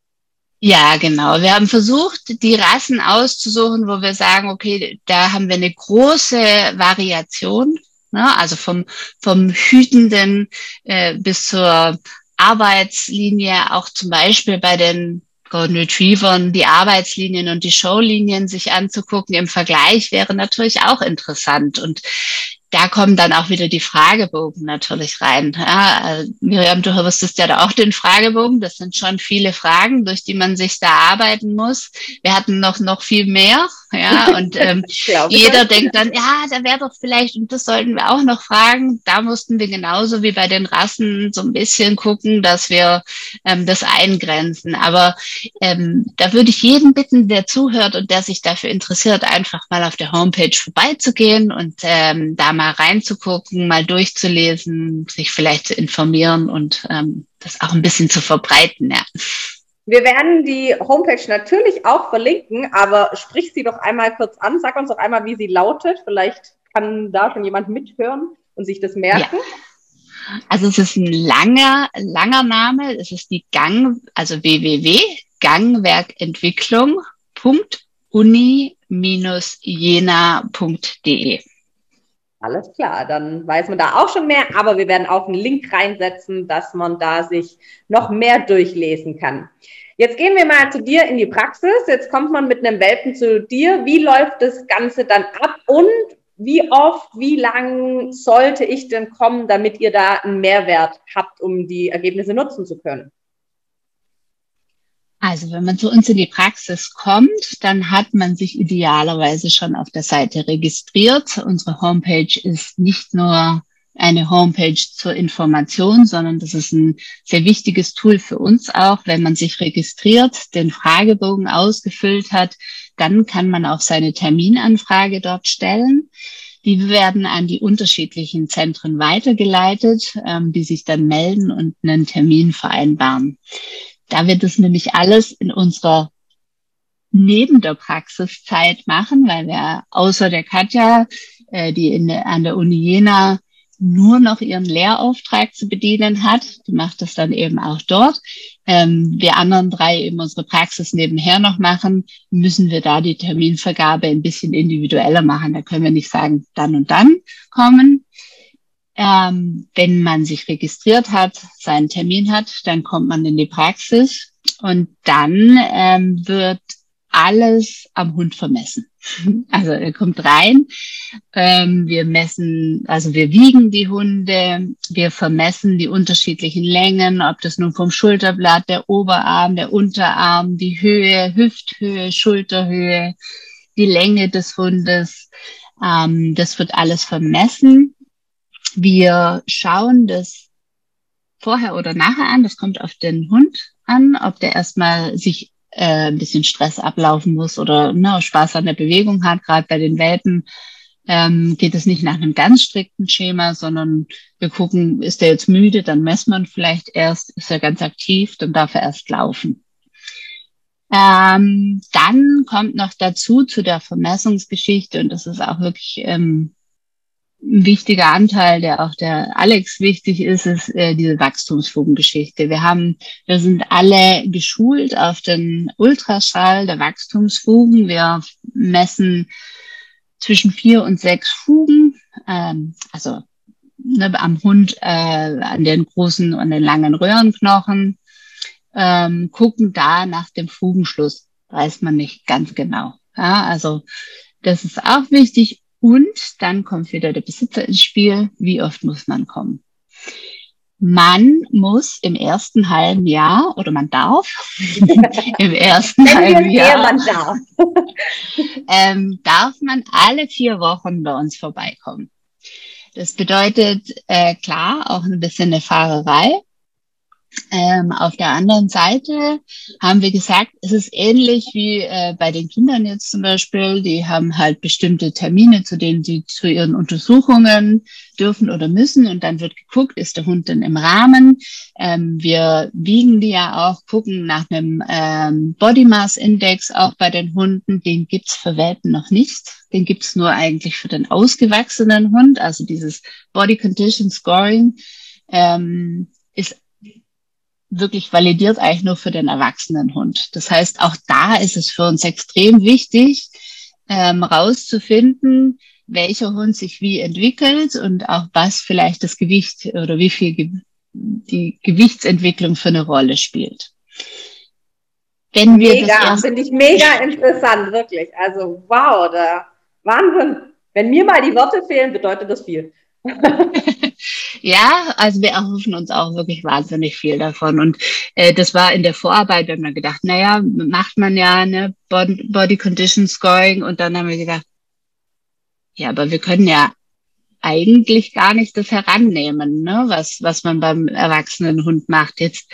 Ja, genau. Wir haben versucht, die Rassen auszusuchen, wo wir sagen, okay, da haben wir eine große Variation Ne? Also vom, vom Hütenden äh, bis zur Arbeitslinie, auch zum Beispiel bei den Golden Retrievern die Arbeitslinien und die Showlinien sich anzugucken im Vergleich wäre natürlich auch interessant. Und da kommen dann auch wieder die Fragebogen natürlich rein. Ja, äh, Miriam, du wusstest ja da auch den Fragebogen. Das sind schon viele Fragen, durch die man sich da arbeiten muss. Wir hatten noch, noch viel mehr. Ja, und ähm, jeder denkt dann, ja, da wäre doch vielleicht, und das sollten wir auch noch fragen. Da mussten wir genauso wie bei den Rassen so ein bisschen gucken, dass wir ähm, das eingrenzen. Aber ähm, da würde ich jeden bitten, der zuhört und der sich dafür interessiert, einfach mal auf der Homepage vorbeizugehen und ähm, da mal reinzugucken, mal durchzulesen, sich vielleicht zu informieren und ähm, das auch ein bisschen zu verbreiten. Ja. Wir werden die Homepage natürlich auch verlinken, aber sprich sie doch einmal kurz an. Sag uns doch einmal, wie sie lautet. Vielleicht kann da schon jemand mithören und sich das merken. Ja. Also es ist ein langer, langer Name. Es ist die Gang, also www.gangwerkentwicklung.uni-jena.de. Alles klar, dann weiß man da auch schon mehr, aber wir werden auch einen Link reinsetzen, dass man da sich noch mehr durchlesen kann. Jetzt gehen wir mal zu dir in die Praxis. Jetzt kommt man mit einem Welpen zu dir. Wie läuft das Ganze dann ab und wie oft, wie lang sollte ich denn kommen, damit ihr da einen Mehrwert habt, um die Ergebnisse nutzen zu können? Also wenn man zu uns in die Praxis kommt, dann hat man sich idealerweise schon auf der Seite registriert. Unsere Homepage ist nicht nur eine Homepage zur Information, sondern das ist ein sehr wichtiges Tool für uns auch. Wenn man sich registriert, den Fragebogen ausgefüllt hat, dann kann man auch seine Terminanfrage dort stellen. Die werden an die unterschiedlichen Zentren weitergeleitet, ähm, die sich dann melden und einen Termin vereinbaren. Da wird es nämlich alles in unserer neben der Praxiszeit machen, weil wir außer der Katja, äh, die in, an der Uni Jena nur noch ihren Lehrauftrag zu bedienen hat, die macht das dann eben auch dort. Ähm, wir anderen drei eben unsere Praxis nebenher noch machen, müssen wir da die Terminvergabe ein bisschen individueller machen. Da können wir nicht sagen, dann und dann kommen, ähm, wenn man sich registriert hat, seinen Termin hat, dann kommt man in die Praxis und dann ähm, wird alles am Hund vermessen. Also er kommt rein, ähm, wir messen, also wir wiegen die Hunde, wir vermessen die unterschiedlichen Längen, ob das nun vom Schulterblatt, der Oberarm, der Unterarm, die Höhe, Hüfthöhe, Schulterhöhe, die Länge des Hundes. Ähm, das wird alles vermessen wir schauen das vorher oder nachher an. Das kommt auf den Hund an, ob der erstmal sich äh, ein bisschen Stress ablaufen muss oder ne, Spaß an der Bewegung hat. Gerade bei den Welpen ähm, geht es nicht nach einem ganz strikten Schema, sondern wir gucken, ist der jetzt müde, dann messen wir vielleicht erst, ist er ganz aktiv, dann darf er erst laufen. Ähm, dann kommt noch dazu zu der Vermessungsgeschichte, und das ist auch wirklich ähm, ein wichtiger Anteil, der auch der Alex wichtig ist, ist äh, diese Wachstumsfugengeschichte. Wir haben, wir sind alle geschult auf den Ultraschall der Wachstumsfugen. Wir messen zwischen vier und sechs Fugen, ähm, also ne, am Hund, äh, an den großen und den langen Röhrenknochen, ähm, gucken da nach dem Fugenschluss, weiß man nicht ganz genau. Ja, also das ist auch wichtig und dann kommt wieder der Besitzer ins Spiel. Wie oft muss man kommen? Man muss im ersten halben Jahr oder man darf im ersten halben Jahr man darf. ähm, darf man alle vier Wochen bei uns vorbeikommen. Das bedeutet äh, klar auch ein bisschen eine Fahrerei, ähm, auf der anderen Seite haben wir gesagt, es ist ähnlich wie äh, bei den Kindern jetzt zum Beispiel. Die haben halt bestimmte Termine, zu denen sie zu ihren Untersuchungen dürfen oder müssen. Und dann wird geguckt, ist der Hund denn im Rahmen? Ähm, wir wiegen die ja auch, gucken nach einem ähm, Body Mass Index auch bei den Hunden. Den gibt's für Welpen noch nicht. Den gibt's nur eigentlich für den ausgewachsenen Hund. Also dieses Body Condition Scoring ähm, ist wirklich validiert eigentlich nur für den erwachsenen Hund. Das heißt, auch da ist es für uns extrem wichtig, ähm, rauszufinden, welcher Hund sich wie entwickelt und auch was vielleicht das Gewicht oder wie viel Ge die Gewichtsentwicklung für eine Rolle spielt. Wenn wir mega, finde ich mega interessant, wirklich. Also wow, da Wahnsinn. Wenn mir mal die Worte fehlen, bedeutet das viel. Ja, also wir erhoffen uns auch wirklich wahnsinnig viel davon. Und äh, das war in der Vorarbeit, wir haben wir gedacht, naja, macht man ja ne Body Condition Scoring und dann haben wir gedacht, ja, aber wir können ja eigentlich gar nicht das herannehmen, ne, was, was man beim erwachsenen Hund macht. Jetzt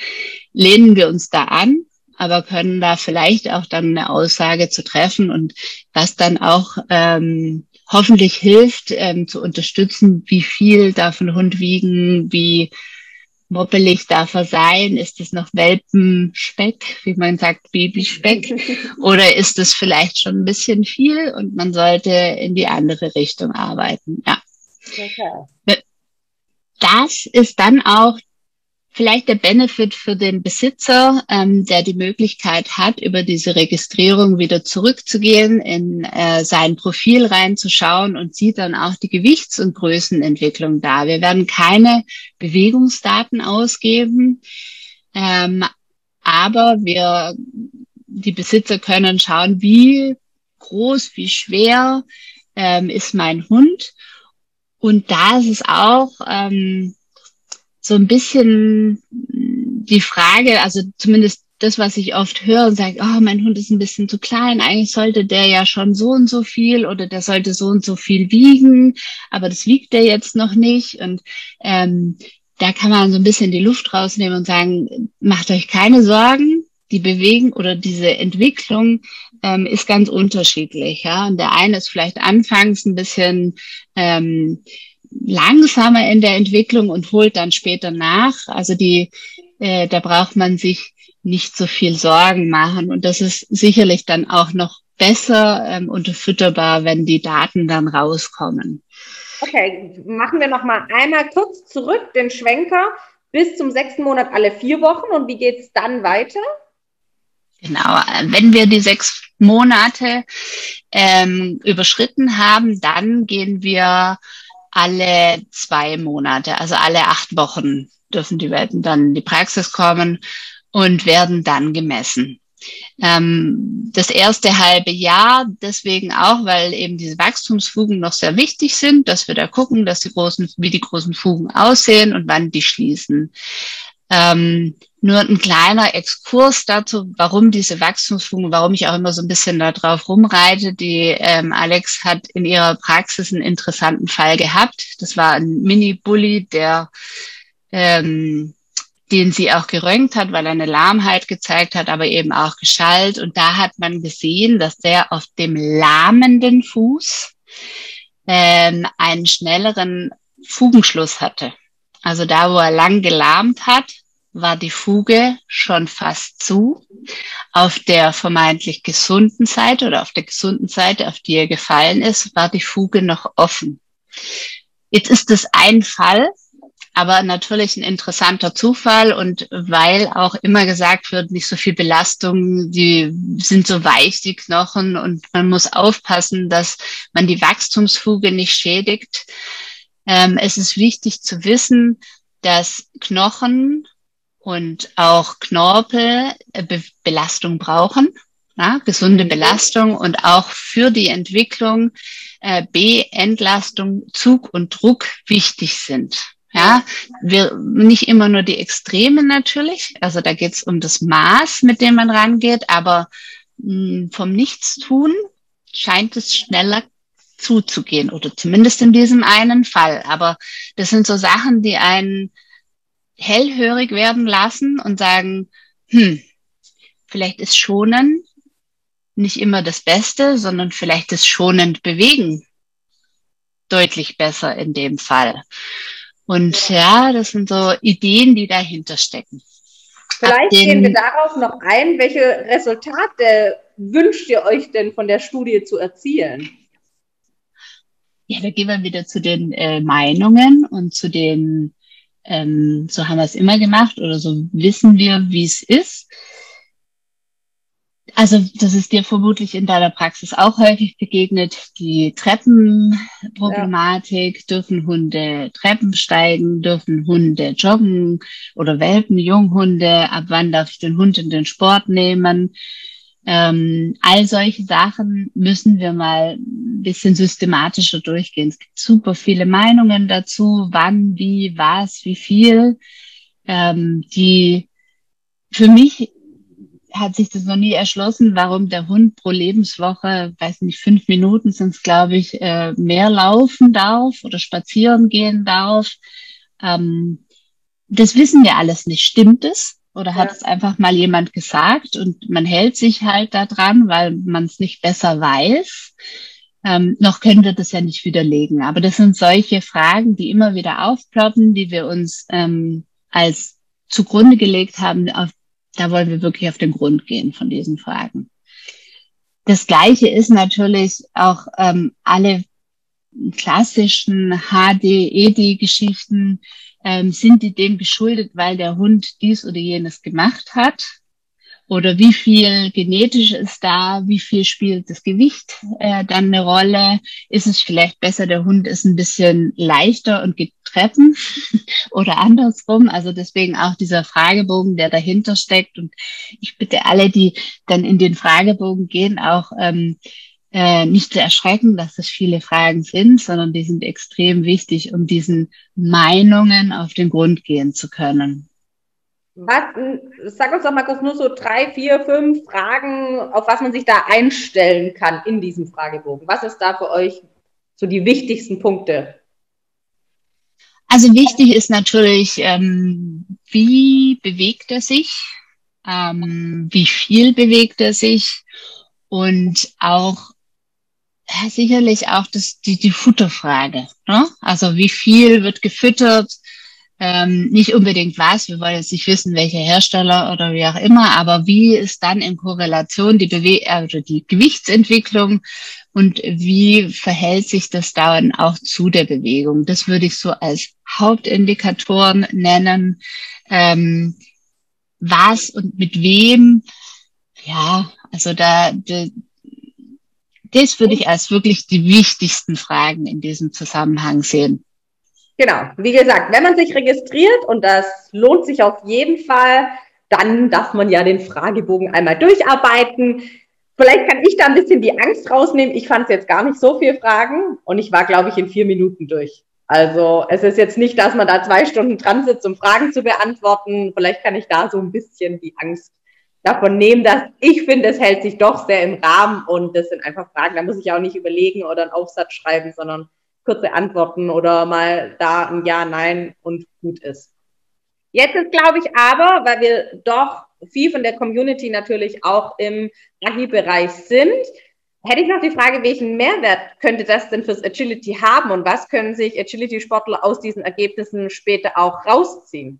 lehnen wir uns da an, aber können da vielleicht auch dann eine Aussage zu treffen und was dann auch ähm, hoffentlich hilft, ähm, zu unterstützen, wie viel darf ein Hund wiegen, wie moppelig darf er sein, ist es noch Welpenspeck, wie man sagt, Babyspeck, oder ist es vielleicht schon ein bisschen viel und man sollte in die andere Richtung arbeiten, ja. Okay. Das ist dann auch vielleicht der Benefit für den Besitzer, ähm, der die Möglichkeit hat, über diese Registrierung wieder zurückzugehen, in äh, sein Profil reinzuschauen und sieht dann auch die Gewichts- und Größenentwicklung da. Wir werden keine Bewegungsdaten ausgeben, ähm, aber wir, die Besitzer können schauen, wie groß, wie schwer ähm, ist mein Hund. Und da ist es auch, ähm, so ein bisschen die Frage, also zumindest das, was ich oft höre und sage, oh, mein Hund ist ein bisschen zu klein, eigentlich sollte der ja schon so und so viel oder der sollte so und so viel wiegen, aber das wiegt er jetzt noch nicht. Und ähm, da kann man so ein bisschen die Luft rausnehmen und sagen, macht euch keine Sorgen, die Bewegung oder diese Entwicklung ähm, ist ganz unterschiedlich. Ja? Und der eine ist vielleicht anfangs ein bisschen ähm, langsamer in der Entwicklung und holt dann später nach. Also die, äh, da braucht man sich nicht so viel Sorgen machen. Und das ist sicherlich dann auch noch besser ähm, unterfütterbar, wenn die Daten dann rauskommen. Okay, machen wir noch mal einmal kurz zurück den Schwenker bis zum sechsten Monat alle vier Wochen und wie geht's dann weiter? Genau, wenn wir die sechs Monate ähm, überschritten haben, dann gehen wir alle zwei Monate, also alle acht Wochen dürfen die Welten dann in die Praxis kommen und werden dann gemessen. Ähm, das erste halbe Jahr deswegen auch, weil eben diese Wachstumsfugen noch sehr wichtig sind, dass wir da gucken, dass die großen, wie die großen Fugen aussehen und wann die schließen. Ähm, nur ein kleiner Exkurs dazu, warum diese Wachstumsfugen, warum ich auch immer so ein bisschen da drauf rumreite. Die ähm, Alex hat in ihrer Praxis einen interessanten Fall gehabt. Das war ein Mini-Bully, der ähm, den sie auch gerönt hat, weil er eine Lahmheit gezeigt hat, aber eben auch geschallt. Und da hat man gesehen, dass der auf dem lahmenden Fuß ähm, einen schnelleren Fugenschluss hatte. Also da, wo er lang gelahmt hat, war die Fuge schon fast zu. Auf der vermeintlich gesunden Seite oder auf der gesunden Seite, auf die er gefallen ist, war die Fuge noch offen. Jetzt ist es ein Fall, aber natürlich ein interessanter Zufall und weil auch immer gesagt wird, nicht so viel Belastung, die sind so weich, die Knochen und man muss aufpassen, dass man die Wachstumsfuge nicht schädigt. Ähm, es ist wichtig zu wissen, dass Knochen und auch Knorpel äh, Be Belastung brauchen, ja, gesunde Belastung und auch für die Entwicklung äh, B-Entlastung, Zug und Druck wichtig sind. Ja, wir, nicht immer nur die Extreme natürlich, also da geht es um das Maß, mit dem man rangeht, aber mh, hm, vom Nichtstun scheint es schneller zuzugehen oder zumindest in diesem einen Fall. Aber das sind so Sachen, die einen hellhörig werden lassen und sagen, hm, vielleicht ist Schonen nicht immer das Beste, sondern vielleicht ist schonend bewegen deutlich besser in dem Fall. Und ja, das sind so Ideen, die dahinter stecken. Vielleicht gehen wir darauf noch ein. Welche Resultate wünscht ihr euch denn von der Studie zu erzielen? Ja, da gehen wir wieder zu den äh, Meinungen und zu den ähm, so haben wir es immer gemacht oder so wissen wir, wie es ist. Also das ist dir vermutlich in deiner Praxis auch häufig begegnet. Die Treppenproblematik. Ja. Dürfen Hunde Treppen steigen? Dürfen Hunde joggen? Oder Welpen, Junghunde? Ab wann darf ich den Hund in den Sport nehmen? Ähm, all solche Sachen müssen wir mal ein bisschen systematischer durchgehen. Es gibt super viele Meinungen dazu, wann, wie, was, wie viel. Ähm, die für mich hat sich das noch nie erschlossen, warum der Hund pro Lebenswoche, weiß nicht, fünf Minuten sind es, glaube ich, äh, mehr laufen darf oder spazieren gehen darf. Ähm, das wissen wir alles nicht. Stimmt es? Oder hat ja. es einfach mal jemand gesagt und man hält sich halt da dran, weil man es nicht besser weiß? Ähm, noch können wir das ja nicht widerlegen. Aber das sind solche Fragen, die immer wieder aufploppen, die wir uns ähm, als zugrunde gelegt haben. Auf, da wollen wir wirklich auf den Grund gehen von diesen Fragen. Das Gleiche ist natürlich auch ähm, alle klassischen HD-ED-Geschichten ähm, sind die dem geschuldet, weil der Hund dies oder jenes gemacht hat? Oder wie viel genetisch ist da? Wie viel spielt das Gewicht äh, dann eine Rolle? Ist es vielleicht besser, der Hund ist ein bisschen leichter und geht Treppen oder andersrum? Also deswegen auch dieser Fragebogen, der dahinter steckt. Und ich bitte alle, die dann in den Fragebogen gehen, auch ähm, äh, nicht zu erschrecken, dass das viele Fragen sind, sondern die sind extrem wichtig, um diesen Meinungen auf den Grund gehen zu können. Was, sag uns doch mal kurz nur so drei, vier, fünf Fragen, auf was man sich da einstellen kann in diesem Fragebogen. Was ist da für euch so die wichtigsten Punkte? Also wichtig ist natürlich, ähm, wie bewegt er sich, ähm, wie viel bewegt er sich und auch sicherlich auch das, die, die Futterfrage. Ne? Also wie viel wird gefüttert? Ähm, nicht unbedingt was, wir wollen jetzt nicht wissen, welcher Hersteller oder wie auch immer, aber wie ist dann in Korrelation die, Bewe also die Gewichtsentwicklung und wie verhält sich das dann auch zu der Bewegung? Das würde ich so als Hauptindikatoren nennen. Ähm, was und mit wem? Ja, also da das würde ich als wirklich die wichtigsten Fragen in diesem Zusammenhang sehen. Genau, wie gesagt, wenn man sich registriert und das lohnt sich auf jeden Fall, dann darf man ja den Fragebogen einmal durcharbeiten. Vielleicht kann ich da ein bisschen die Angst rausnehmen. Ich fand es jetzt gar nicht so viel Fragen und ich war, glaube ich, in vier Minuten durch. Also es ist jetzt nicht, dass man da zwei Stunden dran sitzt, um Fragen zu beantworten. Vielleicht kann ich da so ein bisschen die Angst davon nehmen, dass ich finde, es hält sich doch sehr im Rahmen und das sind einfach Fragen, da muss ich auch nicht überlegen oder einen Aufsatz schreiben, sondern kurze Antworten oder mal da ein Ja, Nein und gut ist. Jetzt ist, glaube ich, aber, weil wir doch viel von der Community natürlich auch im Agi-Bereich sind, hätte ich noch die Frage, welchen Mehrwert könnte das denn fürs Agility haben und was können sich Agility-Sportler aus diesen Ergebnissen später auch rausziehen?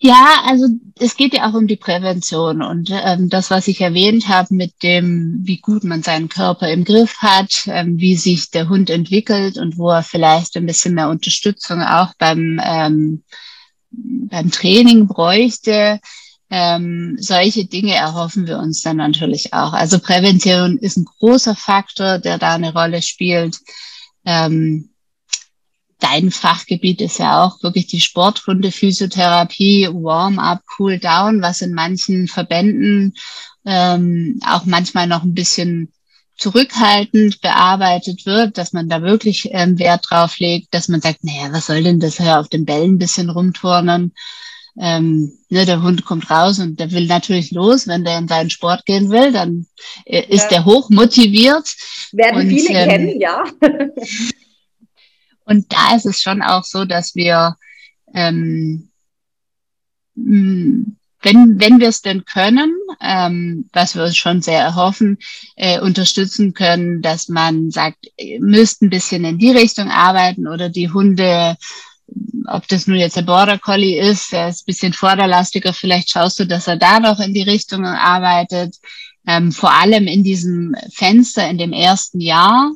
Ja, also es geht ja auch um die Prävention und ähm, das, was ich erwähnt habe mit dem, wie gut man seinen Körper im Griff hat, ähm, wie sich der Hund entwickelt und wo er vielleicht ein bisschen mehr Unterstützung auch beim, ähm, beim Training bräuchte. Ähm, solche Dinge erhoffen wir uns dann natürlich auch. Also Prävention ist ein großer Faktor, der da eine Rolle spielt. Ähm, dein Fachgebiet ist ja auch wirklich die Sporthunde, Physiotherapie, Warm-up, Cool-down, was in manchen Verbänden ähm, auch manchmal noch ein bisschen zurückhaltend bearbeitet wird, dass man da wirklich ähm, Wert drauf legt, dass man sagt, naja, was soll denn das hier auf den Bällen ein bisschen rumturnen? Ähm, ne, der Hund kommt raus und der will natürlich los, wenn der in seinen Sport gehen will, dann äh, ist ja. der hoch motiviert. Werden und, viele ähm, kennen, ja. Und da ist es schon auch so, dass wir, ähm, wenn, wenn wir es denn können, ähm, was wir uns schon sehr erhoffen, äh, unterstützen können, dass man sagt, ihr müsst ein bisschen in die Richtung arbeiten oder die Hunde, ob das nun jetzt der Border Collie ist, der ist ein bisschen vorderlastiger, vielleicht schaust du, dass er da noch in die Richtung arbeitet. Ähm, vor allem in diesem Fenster in dem ersten Jahr,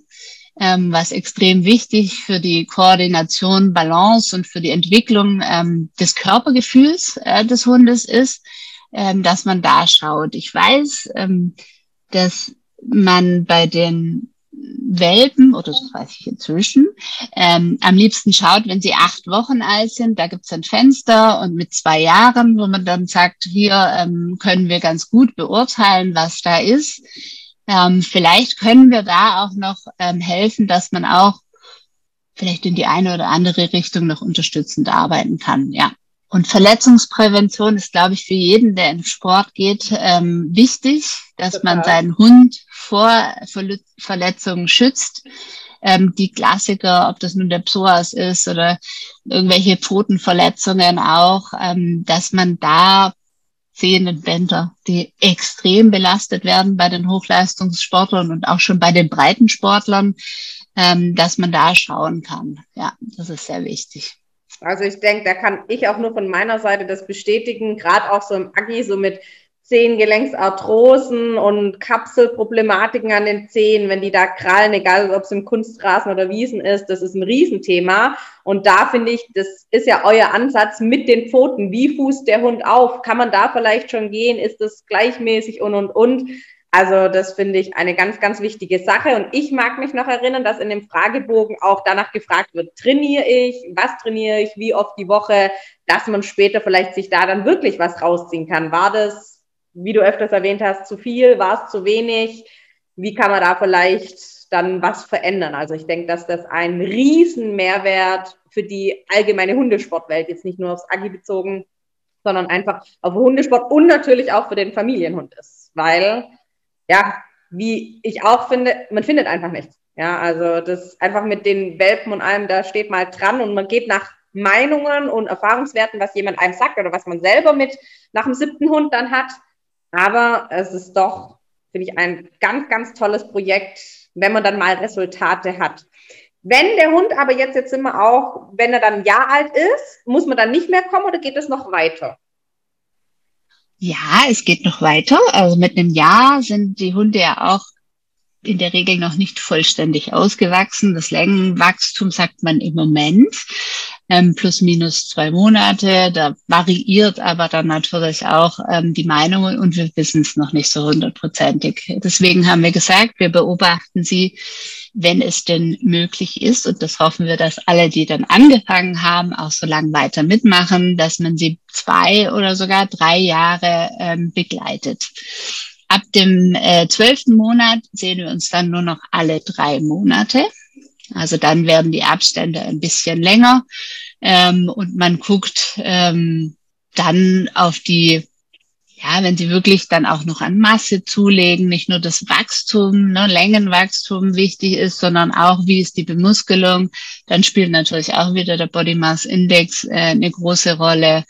ähm, was extrem wichtig für die Koordination, Balance und für die Entwicklung ähm, des Körpergefühls äh, des Hundes ist, ähm, dass man da schaut. Ich weiß, ähm, dass man bei den Welpen, oder das weiß ich inzwischen, ähm, am liebsten schaut, wenn sie acht Wochen alt sind. Da gibt es ein Fenster und mit zwei Jahren, wo man dann sagt, hier ähm, können wir ganz gut beurteilen, was da ist. Ähm, vielleicht können wir da auch noch ähm, helfen, dass man auch vielleicht in die eine oder andere Richtung noch unterstützend arbeiten kann. Ja. Und Verletzungsprävention ist, glaube ich, für jeden, der in Sport geht, ähm, wichtig, dass Total. man seinen Hund vor Verletzungen schützt. Ähm, die Klassiker, ob das nun der Psoas ist oder irgendwelche Pfotenverletzungen auch, ähm, dass man da Sehnenbänder, die extrem belastet werden bei den Hochleistungssportlern und auch schon bei den Breitensportlern, ähm, dass man da schauen kann. Ja, das ist sehr wichtig. Also ich denke, da kann ich auch nur von meiner Seite das bestätigen, gerade auch so im Agi, so mit Zehengelenksarthrosen und Kapselproblematiken an den Zehen, wenn die da krallen, egal ob es im Kunstrasen oder Wiesen ist, das ist ein Riesenthema. Und da finde ich, das ist ja euer Ansatz mit den Pfoten. Wie fußt der Hund auf? Kann man da vielleicht schon gehen? Ist das gleichmäßig und, und, und? Also das finde ich eine ganz, ganz wichtige Sache. Und ich mag mich noch erinnern, dass in dem Fragebogen auch danach gefragt wird, trainiere ich, was trainiere ich, wie oft die Woche, dass man später vielleicht sich da dann wirklich was rausziehen kann. War das, wie du öfters erwähnt hast, zu viel? War es zu wenig? Wie kann man da vielleicht dann was verändern? Also ich denke, dass das ein riesen Mehrwert für die allgemeine Hundesportwelt, jetzt nicht nur aufs Agi bezogen, sondern einfach auf Hundesport und natürlich auch für den Familienhund ist. Weil ja, wie ich auch finde, man findet einfach nichts. Ja, also das einfach mit den Welpen und allem, da steht mal dran und man geht nach Meinungen und Erfahrungswerten, was jemand einem sagt oder was man selber mit nach dem siebten Hund dann hat. Aber es ist doch, finde ich, ein ganz, ganz tolles Projekt, wenn man dann mal Resultate hat. Wenn der Hund aber jetzt, jetzt immer auch, wenn er dann ein Jahr alt ist, muss man dann nicht mehr kommen oder geht es noch weiter? Ja, es geht noch weiter. Also mit einem Jahr sind die Hunde ja auch in der Regel noch nicht vollständig ausgewachsen. Das Längenwachstum sagt man im Moment ähm, plus minus zwei Monate. Da variiert aber dann natürlich auch ähm, die Meinung und wir wissen es noch nicht so hundertprozentig. Deswegen haben wir gesagt, wir beobachten sie, wenn es denn möglich ist. Und das hoffen wir, dass alle, die dann angefangen haben, auch so lange weiter mitmachen, dass man sie zwei oder sogar drei Jahre ähm, begleitet. Ab dem äh, zwölften Monat sehen wir uns dann nur noch alle drei Monate. Also dann werden die Abstände ein bisschen länger ähm, und man guckt ähm, dann auf die, ja, wenn sie wirklich dann auch noch an Masse zulegen, nicht nur das Wachstum, ne, Längenwachstum wichtig ist, sondern auch, wie ist die Bemuskelung, dann spielt natürlich auch wieder der Body Mass Index äh, eine große Rolle.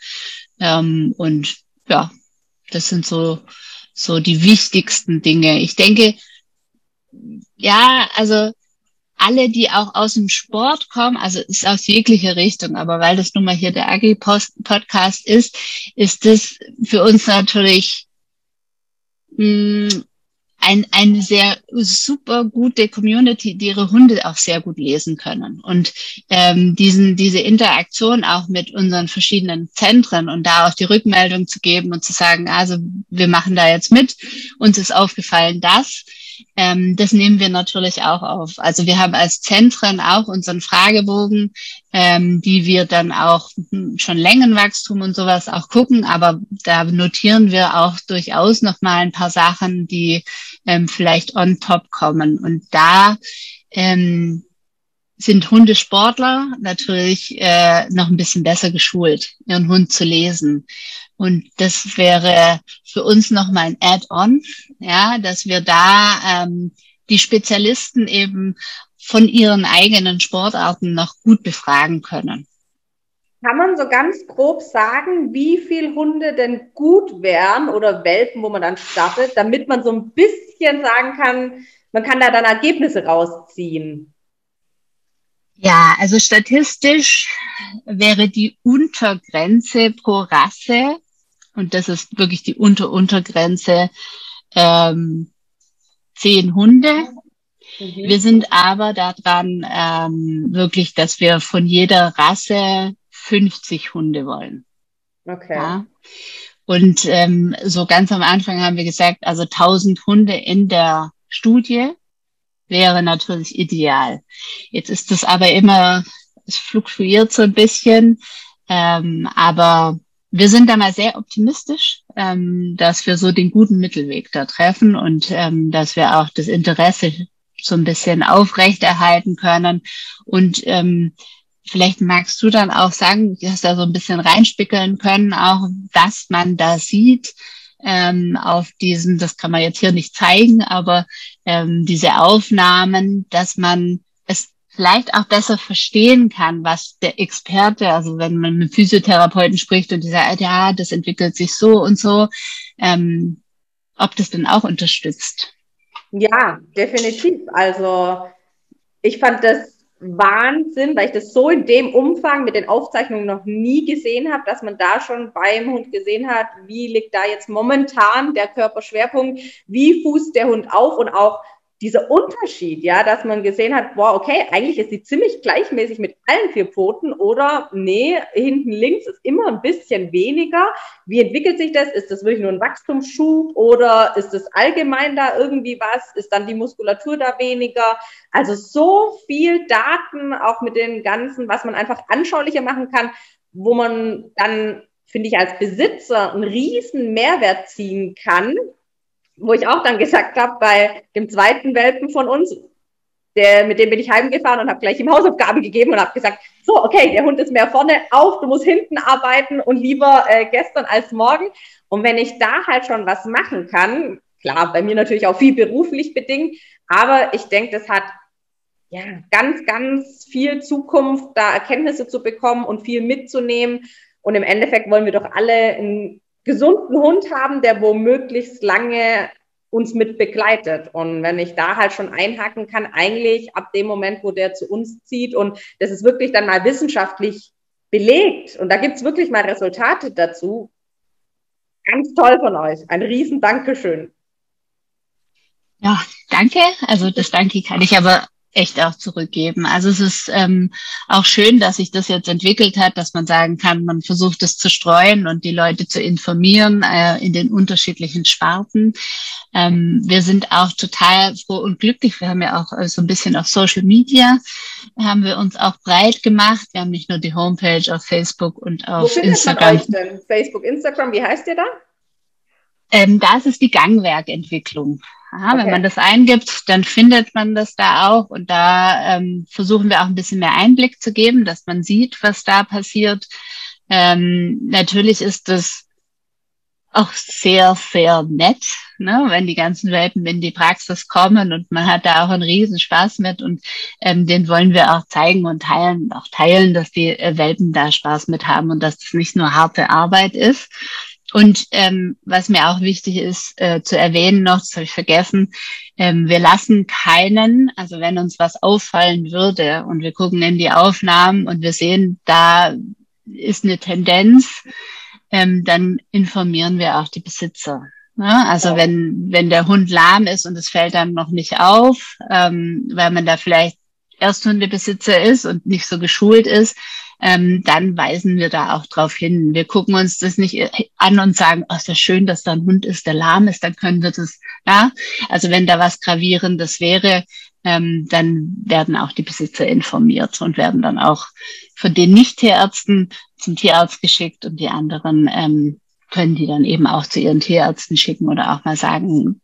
Ähm, und ja, das sind so, so die wichtigsten Dinge. Ich denke, ja, also alle, die auch aus dem Sport kommen, also ist aus jeglicher Richtung, aber weil das nun mal hier der Agri-Podcast ist, ist das für uns natürlich mh, hm, ein, eine sehr super gute Community, die ihre Hunde auch sehr gut lesen können. Und ähm, diesen, diese Interaktion auch mit unseren verschiedenen Zentren und da auch die Rückmeldung zu geben und zu sagen, also wir machen da jetzt mit, uns ist aufgefallen, dass ähm, das nehmen wir natürlich auch auf. Also wir haben als Zentren auch unseren Fragebogen, ähm, die wir dann auch schon Längenwachstum und sowas auch gucken, aber da notieren wir auch durchaus noch mal ein paar Sachen, die ähm, vielleicht on top kommen. Und da ähm, sind Hundesportler natürlich äh, noch ein bisschen besser geschult, ihren Hund zu lesen. Und das wäre für uns nochmal ein Add-on, ja, dass wir da ähm, die Spezialisten eben von ihren eigenen Sportarten noch gut befragen können. Kann man so ganz grob sagen, wie viele Hunde denn gut wären oder Welpen, wo man dann startet, damit man so ein bisschen sagen kann, man kann da dann Ergebnisse rausziehen? Ja, also statistisch wäre die Untergrenze pro Rasse, und das ist wirklich die Unter-Untergrenze, ähm, zehn Hunde. Mhm. Wir sind aber daran ähm, wirklich, dass wir von jeder Rasse 50 Hunde wollen. Okay. Ja? Und ähm, so ganz am Anfang haben wir gesagt, also 1000 Hunde in der Studie wäre natürlich ideal. Jetzt ist das aber immer, es fluktuiert so ein bisschen, ähm, aber wir sind da mal sehr optimistisch, ähm, dass wir so den guten Mittelweg da treffen und ähm, dass wir auch das Interesse so ein bisschen aufrechterhalten können. Und ähm, vielleicht magst du dann auch sagen, du hast da so ein bisschen reinspickeln können, auch dass man da sieht, ähm, auf diesen, das kann man jetzt hier nicht zeigen, aber ähm, diese Aufnahmen, dass man es vielleicht auch besser verstehen kann, was der Experte, also wenn man mit Physiotherapeuten spricht und die sagt, ja, das entwickelt sich so und so, ähm, ob das denn auch unterstützt. Ja, definitiv. Also ich fand das Wahnsinn, weil ich das so in dem Umfang mit den Aufzeichnungen noch nie gesehen habe, dass man da schon beim Hund gesehen hat, wie liegt da jetzt momentan der Körperschwerpunkt, wie fußt der Hund auf und auch dieser Unterschied, ja, dass man gesehen hat, boah, okay, eigentlich ist sie ziemlich gleichmäßig mit allen vier Pfoten oder nee, hinten links ist immer ein bisschen weniger. Wie entwickelt sich das? Ist das wirklich nur ein Wachstumsschub oder ist es allgemein da irgendwie was? Ist dann die Muskulatur da weniger? Also so viel Daten auch mit den ganzen, was man einfach anschaulicher machen kann, wo man dann, finde ich, als Besitzer einen riesen Mehrwert ziehen kann, wo ich auch dann gesagt habe, bei dem zweiten Welpen von uns, der, mit dem bin ich heimgefahren und habe gleich ihm Hausaufgabe gegeben und habe gesagt, so, okay, der Hund ist mehr vorne, auf, du musst hinten arbeiten und lieber äh, gestern als morgen. Und wenn ich da halt schon was machen kann, klar, bei mir natürlich auch viel beruflich bedingt, aber ich denke, das hat ja ganz, ganz viel Zukunft, da Erkenntnisse zu bekommen und viel mitzunehmen. Und im Endeffekt wollen wir doch alle ein gesunden Hund haben, der womöglich lange uns mit begleitet. Und wenn ich da halt schon einhaken kann, eigentlich ab dem Moment, wo der zu uns zieht und das ist wirklich dann mal wissenschaftlich belegt und da gibt's wirklich mal Resultate dazu. Ganz toll von euch. Ein riesen Dankeschön. Ja, danke. Also das Danke kann ich aber echt auch zurückgeben. Also es ist ähm, auch schön, dass sich das jetzt entwickelt hat, dass man sagen kann, man versucht es zu streuen und die Leute zu informieren äh, in den unterschiedlichen Sparten. Ähm, wir sind auch total froh und glücklich. Wir haben ja auch äh, so ein bisschen auf Social Media haben wir uns auch breit gemacht. Wir haben nicht nur die Homepage auf Facebook und auf Wo Instagram. Man euch denn? Facebook, Instagram, wie heißt ihr da? Ähm, das ist die Gangwerkentwicklung. Aha, okay. Wenn man das eingibt, dann findet man das da auch und da ähm, versuchen wir auch ein bisschen mehr Einblick zu geben, dass man sieht, was da passiert. Ähm, natürlich ist das auch sehr, sehr nett, ne, wenn die ganzen Welpen in die Praxis kommen und man hat da auch einen riesen Spaß mit und ähm, den wollen wir auch zeigen und teilen, auch teilen, dass die äh, Welpen da Spaß mit haben und dass das nicht nur harte Arbeit ist. Und ähm, was mir auch wichtig ist äh, zu erwähnen noch, das habe ich vergessen, ähm, wir lassen keinen, also wenn uns was auffallen würde und wir gucken in die Aufnahmen und wir sehen, da ist eine Tendenz, ähm, dann informieren wir auch die Besitzer. Ja, also ja. wenn, wenn der Hund lahm ist und es fällt dann noch nicht auf, ähm, weil man da vielleicht Ersthundebesitzer ist und nicht so geschult ist, ähm, dann weisen wir da auch drauf hin. Wir gucken uns das nicht an und sagen, oh, ist das schön, dass da ein Hund ist, der lahm ist, dann können wir das, ja. Also wenn da was Gravierendes wäre, ähm, dann werden auch die Besitzer informiert und werden dann auch von den Nicht-Tierärzten zum Tierarzt geschickt und die anderen ähm, können die dann eben auch zu ihren Tierärzten schicken oder auch mal sagen,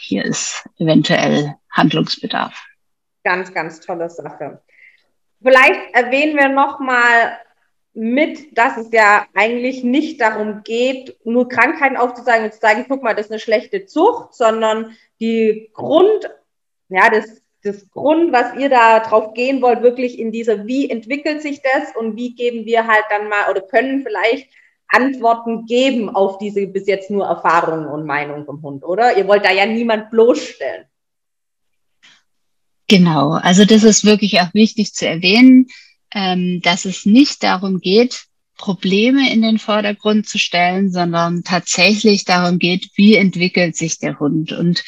hier ist eventuell Handlungsbedarf. Ganz, ganz tolle Sache. Vielleicht erwähnen wir nochmal mit, dass es ja eigentlich nicht darum geht, nur Krankheiten aufzuzeigen und zu sagen, guck mal, das ist eine schlechte Zucht, sondern die Grund, ja, das, das Grund, was ihr da drauf gehen wollt, wirklich in dieser, wie entwickelt sich das und wie geben wir halt dann mal oder können vielleicht Antworten geben auf diese bis jetzt nur Erfahrungen und Meinungen vom Hund, oder? Ihr wollt da ja niemand bloßstellen. Genau, also das ist wirklich auch wichtig zu erwähnen, ähm, dass es nicht darum geht, Probleme in den Vordergrund zu stellen, sondern tatsächlich darum geht, wie entwickelt sich der Hund. Und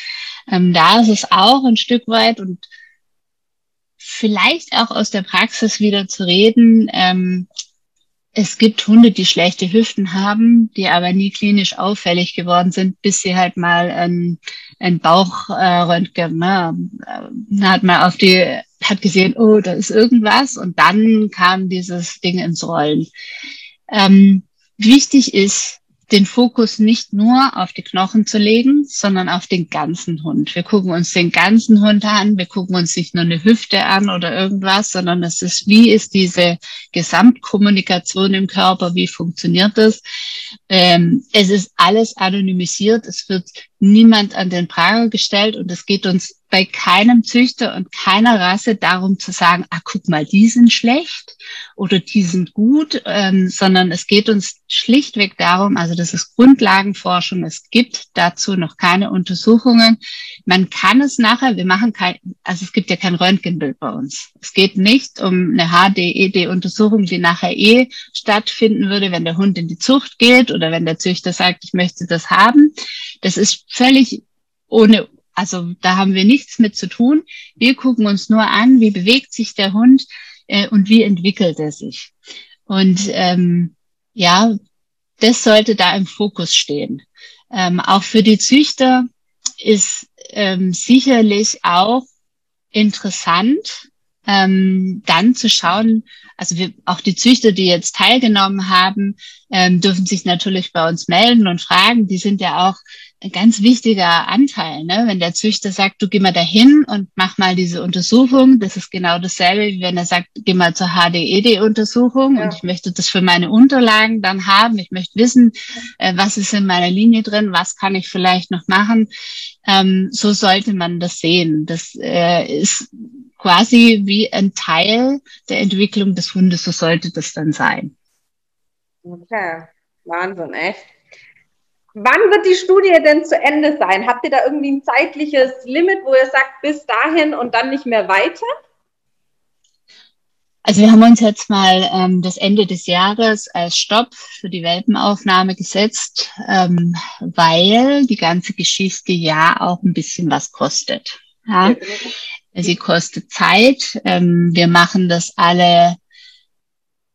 ähm, da ist es auch ein Stück weit und vielleicht auch aus der Praxis wieder zu reden, ähm, es gibt Hunde, die schlechte Hüften haben, die aber nie klinisch auffällig geworden sind, bis sie halt mal ein, ein Bauchröntgen, ne, hat man auf die, hat gesehen, oh, da ist irgendwas und dann kam dieses Ding ins Rollen. Ähm, wichtig ist, den Fokus nicht nur auf die Knochen zu legen, sondern auf den ganzen Hund. Wir gucken uns den ganzen Hund an. Wir gucken uns nicht nur eine Hüfte an oder irgendwas, sondern es ist, wie ist diese Gesamtkommunikation im Körper? Wie funktioniert das? Ähm, es ist alles anonymisiert. Es wird niemand an den Prager gestellt und es geht uns bei keinem Züchter und keiner Rasse darum zu sagen, ah, guck mal, die sind schlecht oder die sind gut, ähm, sondern es geht uns schlichtweg darum, also das ist Grundlagenforschung, es gibt dazu noch keine Untersuchungen. Man kann es nachher, wir machen kein, also es gibt ja kein Röntgenbild bei uns. Es geht nicht um eine HDED-Untersuchung, die nachher eh stattfinden würde, wenn der Hund in die Zucht geht oder wenn der Züchter sagt, ich möchte das haben. Das ist völlig ohne also da haben wir nichts mit zu tun. Wir gucken uns nur an, wie bewegt sich der Hund äh, und wie entwickelt er sich. Und ähm, ja, das sollte da im Fokus stehen. Ähm, auch für die Züchter ist ähm, sicherlich auch interessant, ähm, dann zu schauen, also wir, auch die Züchter, die jetzt teilgenommen haben, ähm, dürfen sich natürlich bei uns melden und fragen. Die sind ja auch ein ganz wichtiger Anteil. Ne? Wenn der Züchter sagt, du geh mal dahin und mach mal diese Untersuchung, das ist genau dasselbe, wie wenn er sagt, geh mal zur HDED-Untersuchung ja. und ich möchte das für meine Unterlagen dann haben. Ich möchte wissen, äh, was ist in meiner Linie drin, was kann ich vielleicht noch machen. Ähm, so sollte man das sehen. Das äh, ist quasi wie ein Teil der Entwicklung des Hundes, so sollte das dann sein. Okay, Wahnsinn, echt. Wann wird die Studie denn zu Ende sein? Habt ihr da irgendwie ein zeitliches Limit, wo ihr sagt, bis dahin und dann nicht mehr weiter? Also wir haben uns jetzt mal ähm, das Ende des Jahres als Stopp für die Welpenaufnahme gesetzt, ähm, weil die ganze Geschichte ja auch ein bisschen was kostet. Ja? Sie kostet Zeit. Ähm, wir machen das alle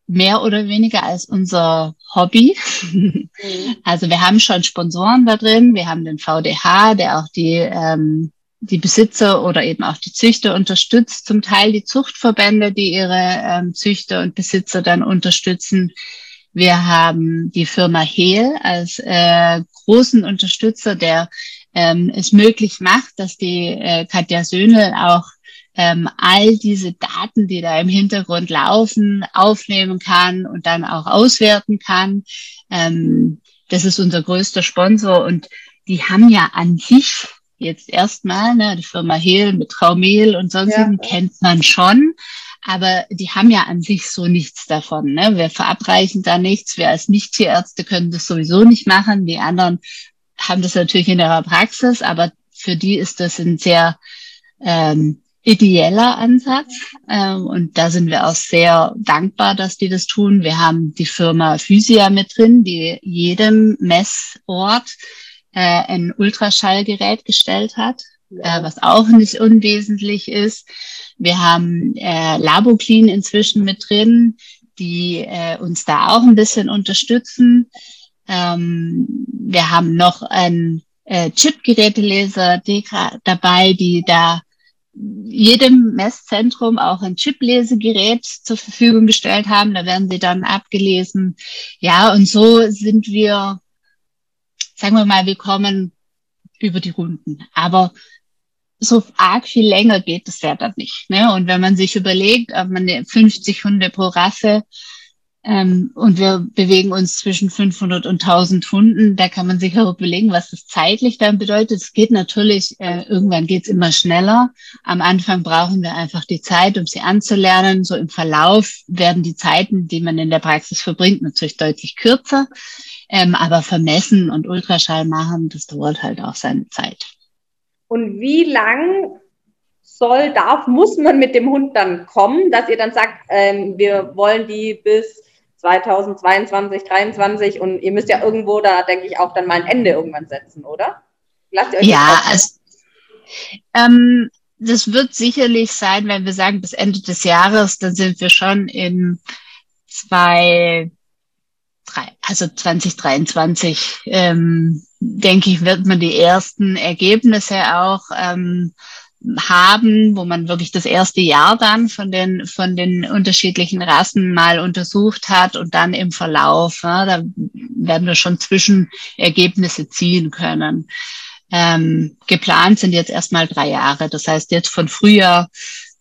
mehr oder weniger als unser Hobby. Mhm. Also wir haben schon Sponsoren da drin. Wir haben den VDH, der auch die, ähm, die Besitzer oder eben auch die Züchter unterstützt. Zum Teil die Zuchtverbände, die ihre ähm, Züchter und Besitzer dann unterstützen. Wir haben die Firma Hehl als äh, großen Unterstützer, der ähm, es möglich macht, dass die äh, Katja Söhne auch ähm, all diese Daten, die da im Hintergrund laufen, aufnehmen kann und dann auch auswerten kann. Ähm, das ist unser größter Sponsor und die haben ja an sich jetzt erstmal, ne, die Firma Hehl mit Traumel und sonstigen ja. kennt man schon, aber die haben ja an sich so nichts davon. Ne? Wir verabreichen da nichts. Wir als Nicht-Tierärzte können das sowieso nicht machen. Die anderen haben das natürlich in ihrer Praxis, aber für die ist das ein sehr ähm, ideeller Ansatz. Ähm, und da sind wir auch sehr dankbar, dass die das tun. Wir haben die Firma Physia mit drin, die jedem Messort äh, ein Ultraschallgerät gestellt hat, äh, was auch nicht unwesentlich ist. Wir haben äh, Laboclean inzwischen mit drin, die äh, uns da auch ein bisschen unterstützen. Ähm, wir haben noch ein äh, Chip-Geräteleser dabei, die da jedem Messzentrum auch ein Chip-Lesegerät zur Verfügung gestellt haben. Da werden sie dann abgelesen. Ja, und so sind wir, sagen wir mal, wir kommen über die Runden. Aber so arg viel länger geht es ja dann nicht. Ne? Und wenn man sich überlegt, ob man 50 Hunde pro Rasse ähm, und wir bewegen uns zwischen 500 und 1000 Hunden. Da kann man sich auch überlegen, was das zeitlich dann bedeutet. Es geht natürlich, äh, irgendwann geht's immer schneller. Am Anfang brauchen wir einfach die Zeit, um sie anzulernen. So im Verlauf werden die Zeiten, die man in der Praxis verbringt, natürlich deutlich kürzer. Ähm, aber vermessen und Ultraschall machen, das dauert halt auch seine Zeit. Und wie lang soll, darf, muss man mit dem Hund dann kommen, dass ihr dann sagt, ähm, wir wollen die bis 2022, 2023 und ihr müsst ja irgendwo da, denke ich, auch dann mal ein Ende irgendwann setzen, oder? Lasst ihr euch ja, also, ähm, das wird sicherlich sein, wenn wir sagen, bis Ende des Jahres, dann sind wir schon in zwei, also 2023, ähm, denke ich, wird man die ersten Ergebnisse auch ähm, haben, wo man wirklich das erste Jahr dann von den, von den unterschiedlichen Rassen mal untersucht hat und dann im Verlauf, ja, da werden wir schon Zwischenergebnisse ziehen können. Ähm, geplant sind jetzt erstmal drei Jahre. Das heißt jetzt von Frühjahr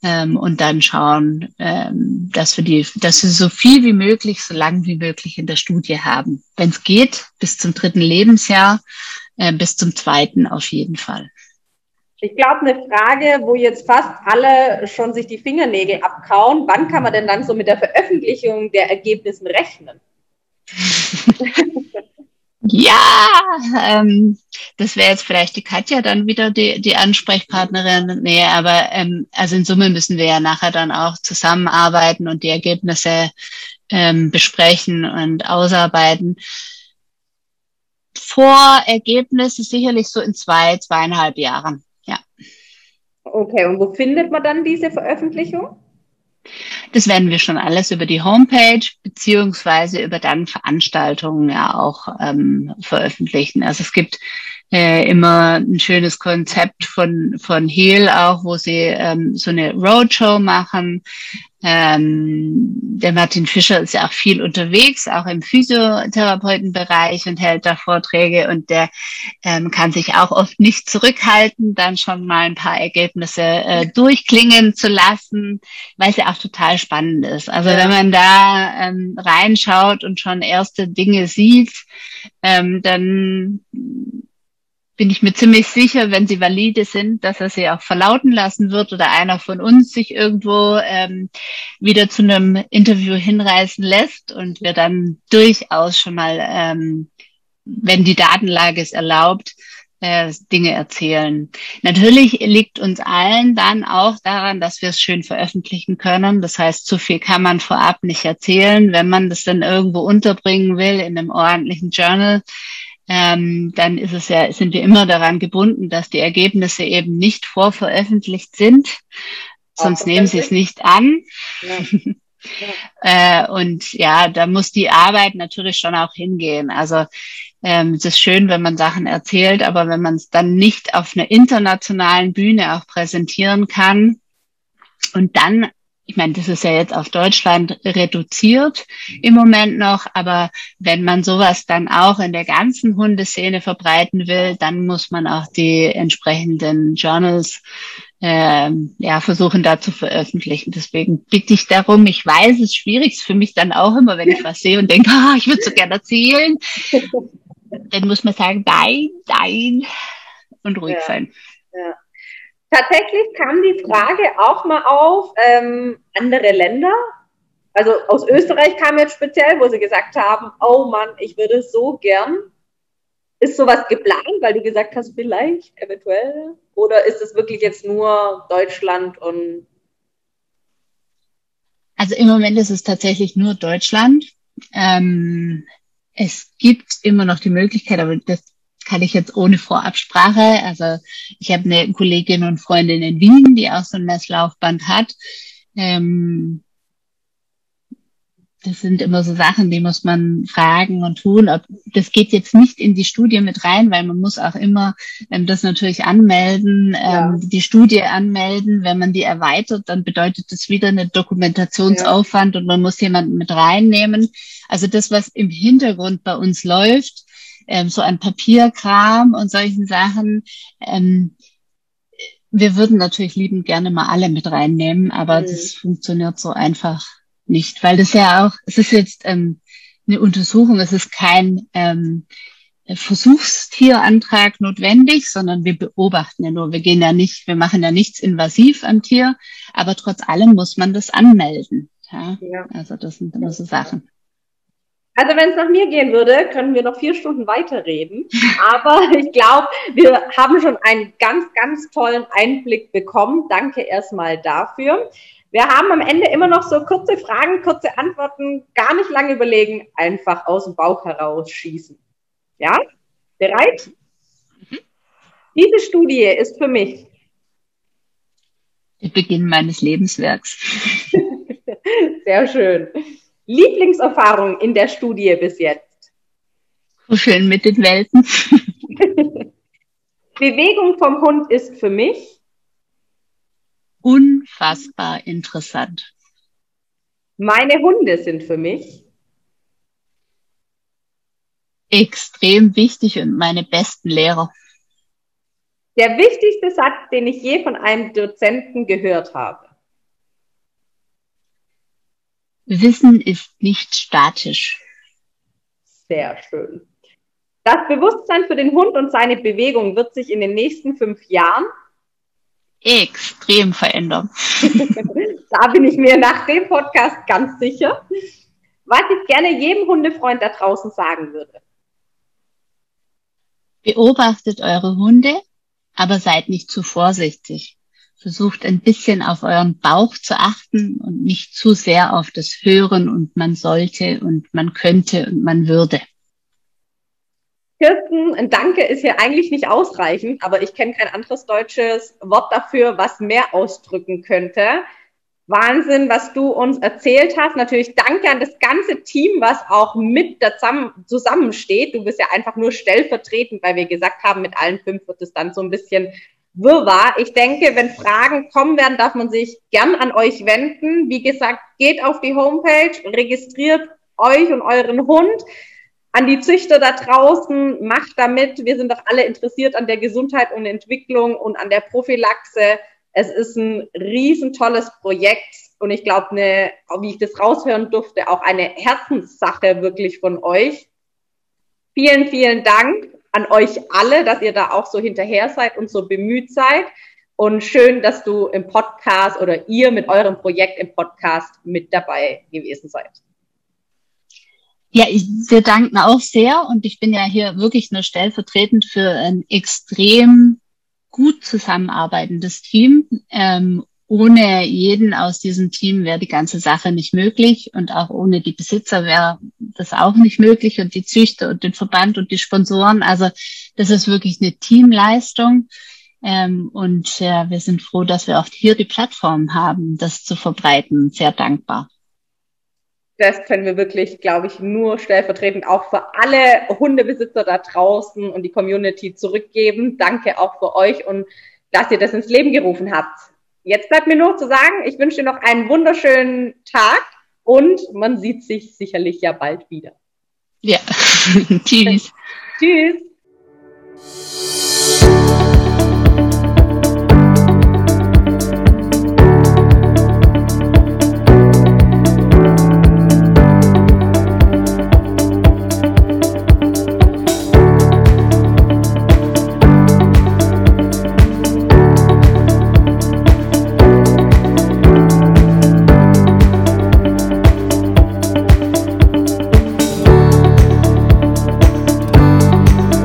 ähm, und dann schauen, ähm, dass wir die, dass wir so viel wie möglich, so lang wie möglich in der Studie haben. Wenn es geht, bis zum dritten Lebensjahr äh, bis zum zweiten auf jeden Fall. Ich glaube, eine Frage, wo jetzt fast alle schon sich die Fingernägel abkauen, wann kann man denn dann so mit der Veröffentlichung der Ergebnisse rechnen? ja, ähm, das wäre jetzt vielleicht die Katja dann wieder die, die Ansprechpartnerin. Nee, aber ähm, also in Summe müssen wir ja nachher dann auch zusammenarbeiten und die Ergebnisse ähm, besprechen und ausarbeiten. Vorergebnisse sicherlich so in zwei, zweieinhalb Jahren. Ja. Okay, und wo findet man dann diese Veröffentlichung? Das werden wir schon alles über die Homepage beziehungsweise über dann Veranstaltungen ja auch ähm, veröffentlichen. Also es gibt äh, immer ein schönes Konzept von von Heal auch, wo sie ähm, so eine Roadshow machen, ähm, der Martin Fischer ist ja auch viel unterwegs, auch im Physiotherapeutenbereich und hält da Vorträge und der ähm, kann sich auch oft nicht zurückhalten, dann schon mal ein paar Ergebnisse äh, durchklingen zu lassen, weil es ja auch total spannend ist. Also ja. wenn man da ähm, reinschaut und schon erste Dinge sieht, ähm, dann bin ich mir ziemlich sicher, wenn sie valide sind, dass er sie auch verlauten lassen wird oder einer von uns sich irgendwo ähm, wieder zu einem Interview hinreißen lässt und wir dann durchaus schon mal, ähm, wenn die Datenlage es erlaubt, äh, Dinge erzählen. Natürlich liegt uns allen dann auch daran, dass wir es schön veröffentlichen können. Das heißt, zu viel kann man vorab nicht erzählen. Wenn man das dann irgendwo unterbringen will in einem ordentlichen Journal, ähm, dann ist es ja, sind wir immer daran gebunden, dass die Ergebnisse eben nicht vorveröffentlicht sind. Sonst nehmen sie es nicht an. Ja. Ja. äh, und ja, da muss die Arbeit natürlich schon auch hingehen. Also ähm, es ist schön, wenn man Sachen erzählt, aber wenn man es dann nicht auf einer internationalen Bühne auch präsentieren kann und dann ich meine, das ist ja jetzt auf Deutschland reduziert im Moment noch, aber wenn man sowas dann auch in der ganzen Hundeszene verbreiten will, dann muss man auch die entsprechenden Journals äh, ja, versuchen da zu veröffentlichen. Deswegen bitte ich darum, ich weiß, es ist schwierig, ist für mich dann auch immer, wenn ich was sehe und denke, oh, ich würde so gerne erzählen, dann muss man sagen, nein, nein und ruhig ja. sein. Ja. Tatsächlich kam die Frage auch mal auf, ähm, andere Länder. Also aus Österreich kam jetzt speziell, wo sie gesagt haben, oh Mann, ich würde so gern. Ist sowas geplant, weil du gesagt hast, vielleicht, eventuell? Oder ist es wirklich jetzt nur Deutschland und also im Moment ist es tatsächlich nur Deutschland. Ähm, es gibt immer noch die Möglichkeit, aber das kann ich jetzt ohne Vorabsprache. Also ich habe eine Kollegin und Freundin in Wien, die auch so ein Messlaufband hat. Ähm, das sind immer so Sachen, die muss man fragen und tun. Ob, das geht jetzt nicht in die Studie mit rein, weil man muss auch immer ähm, das natürlich anmelden, ja. ähm, die Studie anmelden. Wenn man die erweitert, dann bedeutet das wieder eine Dokumentationsaufwand ja. und man muss jemanden mit reinnehmen. Also das, was im Hintergrund bei uns läuft, ähm, so ein Papierkram und solchen Sachen. Ähm, wir würden natürlich liebend gerne mal alle mit reinnehmen, aber mhm. das funktioniert so einfach nicht, weil das ja auch, es ist jetzt ähm, eine Untersuchung, es ist kein ähm, Versuchstierantrag notwendig, sondern wir beobachten ja nur. Wir gehen ja nicht, wir machen ja nichts invasiv am Tier, aber trotz allem muss man das anmelden. Ja? ja. Also das sind immer so Sachen. Also wenn es nach mir gehen würde, können wir noch vier Stunden weiterreden. Aber ich glaube, wir haben schon einen ganz, ganz tollen Einblick bekommen. Danke erstmal dafür. Wir haben am Ende immer noch so kurze Fragen, kurze Antworten, gar nicht lange überlegen, einfach aus dem Bauch heraus schießen. Ja? Bereit? Mhm. Diese Studie ist für mich der Beginn meines Lebenswerks. Sehr schön. Lieblingserfahrung in der Studie bis jetzt? Kuscheln mit den Welten. Bewegung vom Hund ist für mich unfassbar interessant. Meine Hunde sind für mich extrem wichtig und meine besten Lehrer. Der wichtigste Satz, den ich je von einem Dozenten gehört habe. Wissen ist nicht statisch. Sehr schön. Das Bewusstsein für den Hund und seine Bewegung wird sich in den nächsten fünf Jahren extrem verändern. da bin ich mir nach dem Podcast ganz sicher. Was ich gerne jedem Hundefreund da draußen sagen würde. Beobachtet eure Hunde, aber seid nicht zu vorsichtig. Versucht ein bisschen auf euren Bauch zu achten und nicht zu sehr auf das Hören und man sollte und man könnte und man würde. Kirsten, ein Danke ist hier eigentlich nicht ausreichend, aber ich kenne kein anderes deutsches Wort dafür, was mehr ausdrücken könnte. Wahnsinn, was du uns erzählt hast. Natürlich danke an das ganze Team, was auch mit zusammensteht. Du bist ja einfach nur stellvertretend, weil wir gesagt haben, mit allen fünf wird es dann so ein bisschen Wirrwarr. Ich denke, wenn Fragen kommen werden, darf man sich gern an euch wenden. Wie gesagt, geht auf die Homepage, registriert euch und euren Hund an die Züchter da draußen, macht damit. Wir sind doch alle interessiert an der Gesundheit und Entwicklung und an der Prophylaxe. Es ist ein riesentolles Projekt und ich glaube, wie ich das raushören durfte, auch eine Herzenssache wirklich von euch. Vielen, vielen Dank an euch alle, dass ihr da auch so hinterher seid und so bemüht seid. Und schön, dass du im Podcast oder ihr mit eurem Projekt im Podcast mit dabei gewesen seid. Ja, ich, wir danken auch sehr und ich bin ja hier wirklich nur stellvertretend für ein extrem gut zusammenarbeitendes Team. Ähm, ohne jeden aus diesem Team wäre die ganze Sache nicht möglich und auch ohne die Besitzer wäre das auch nicht möglich und die Züchter und den Verband und die Sponsoren. Also das ist wirklich eine Teamleistung. Ähm, und äh, wir sind froh, dass wir auch hier die Plattform haben, das zu verbreiten. Sehr dankbar das können wir wirklich, glaube ich, nur stellvertretend auch für alle Hundebesitzer da draußen und die Community zurückgeben. Danke auch für euch und dass ihr das ins Leben gerufen habt jetzt bleibt mir nur zu sagen, ich wünsche dir noch einen wunderschönen Tag und man sieht sich sicherlich ja bald wieder. Ja. Tschüss. Tschüss.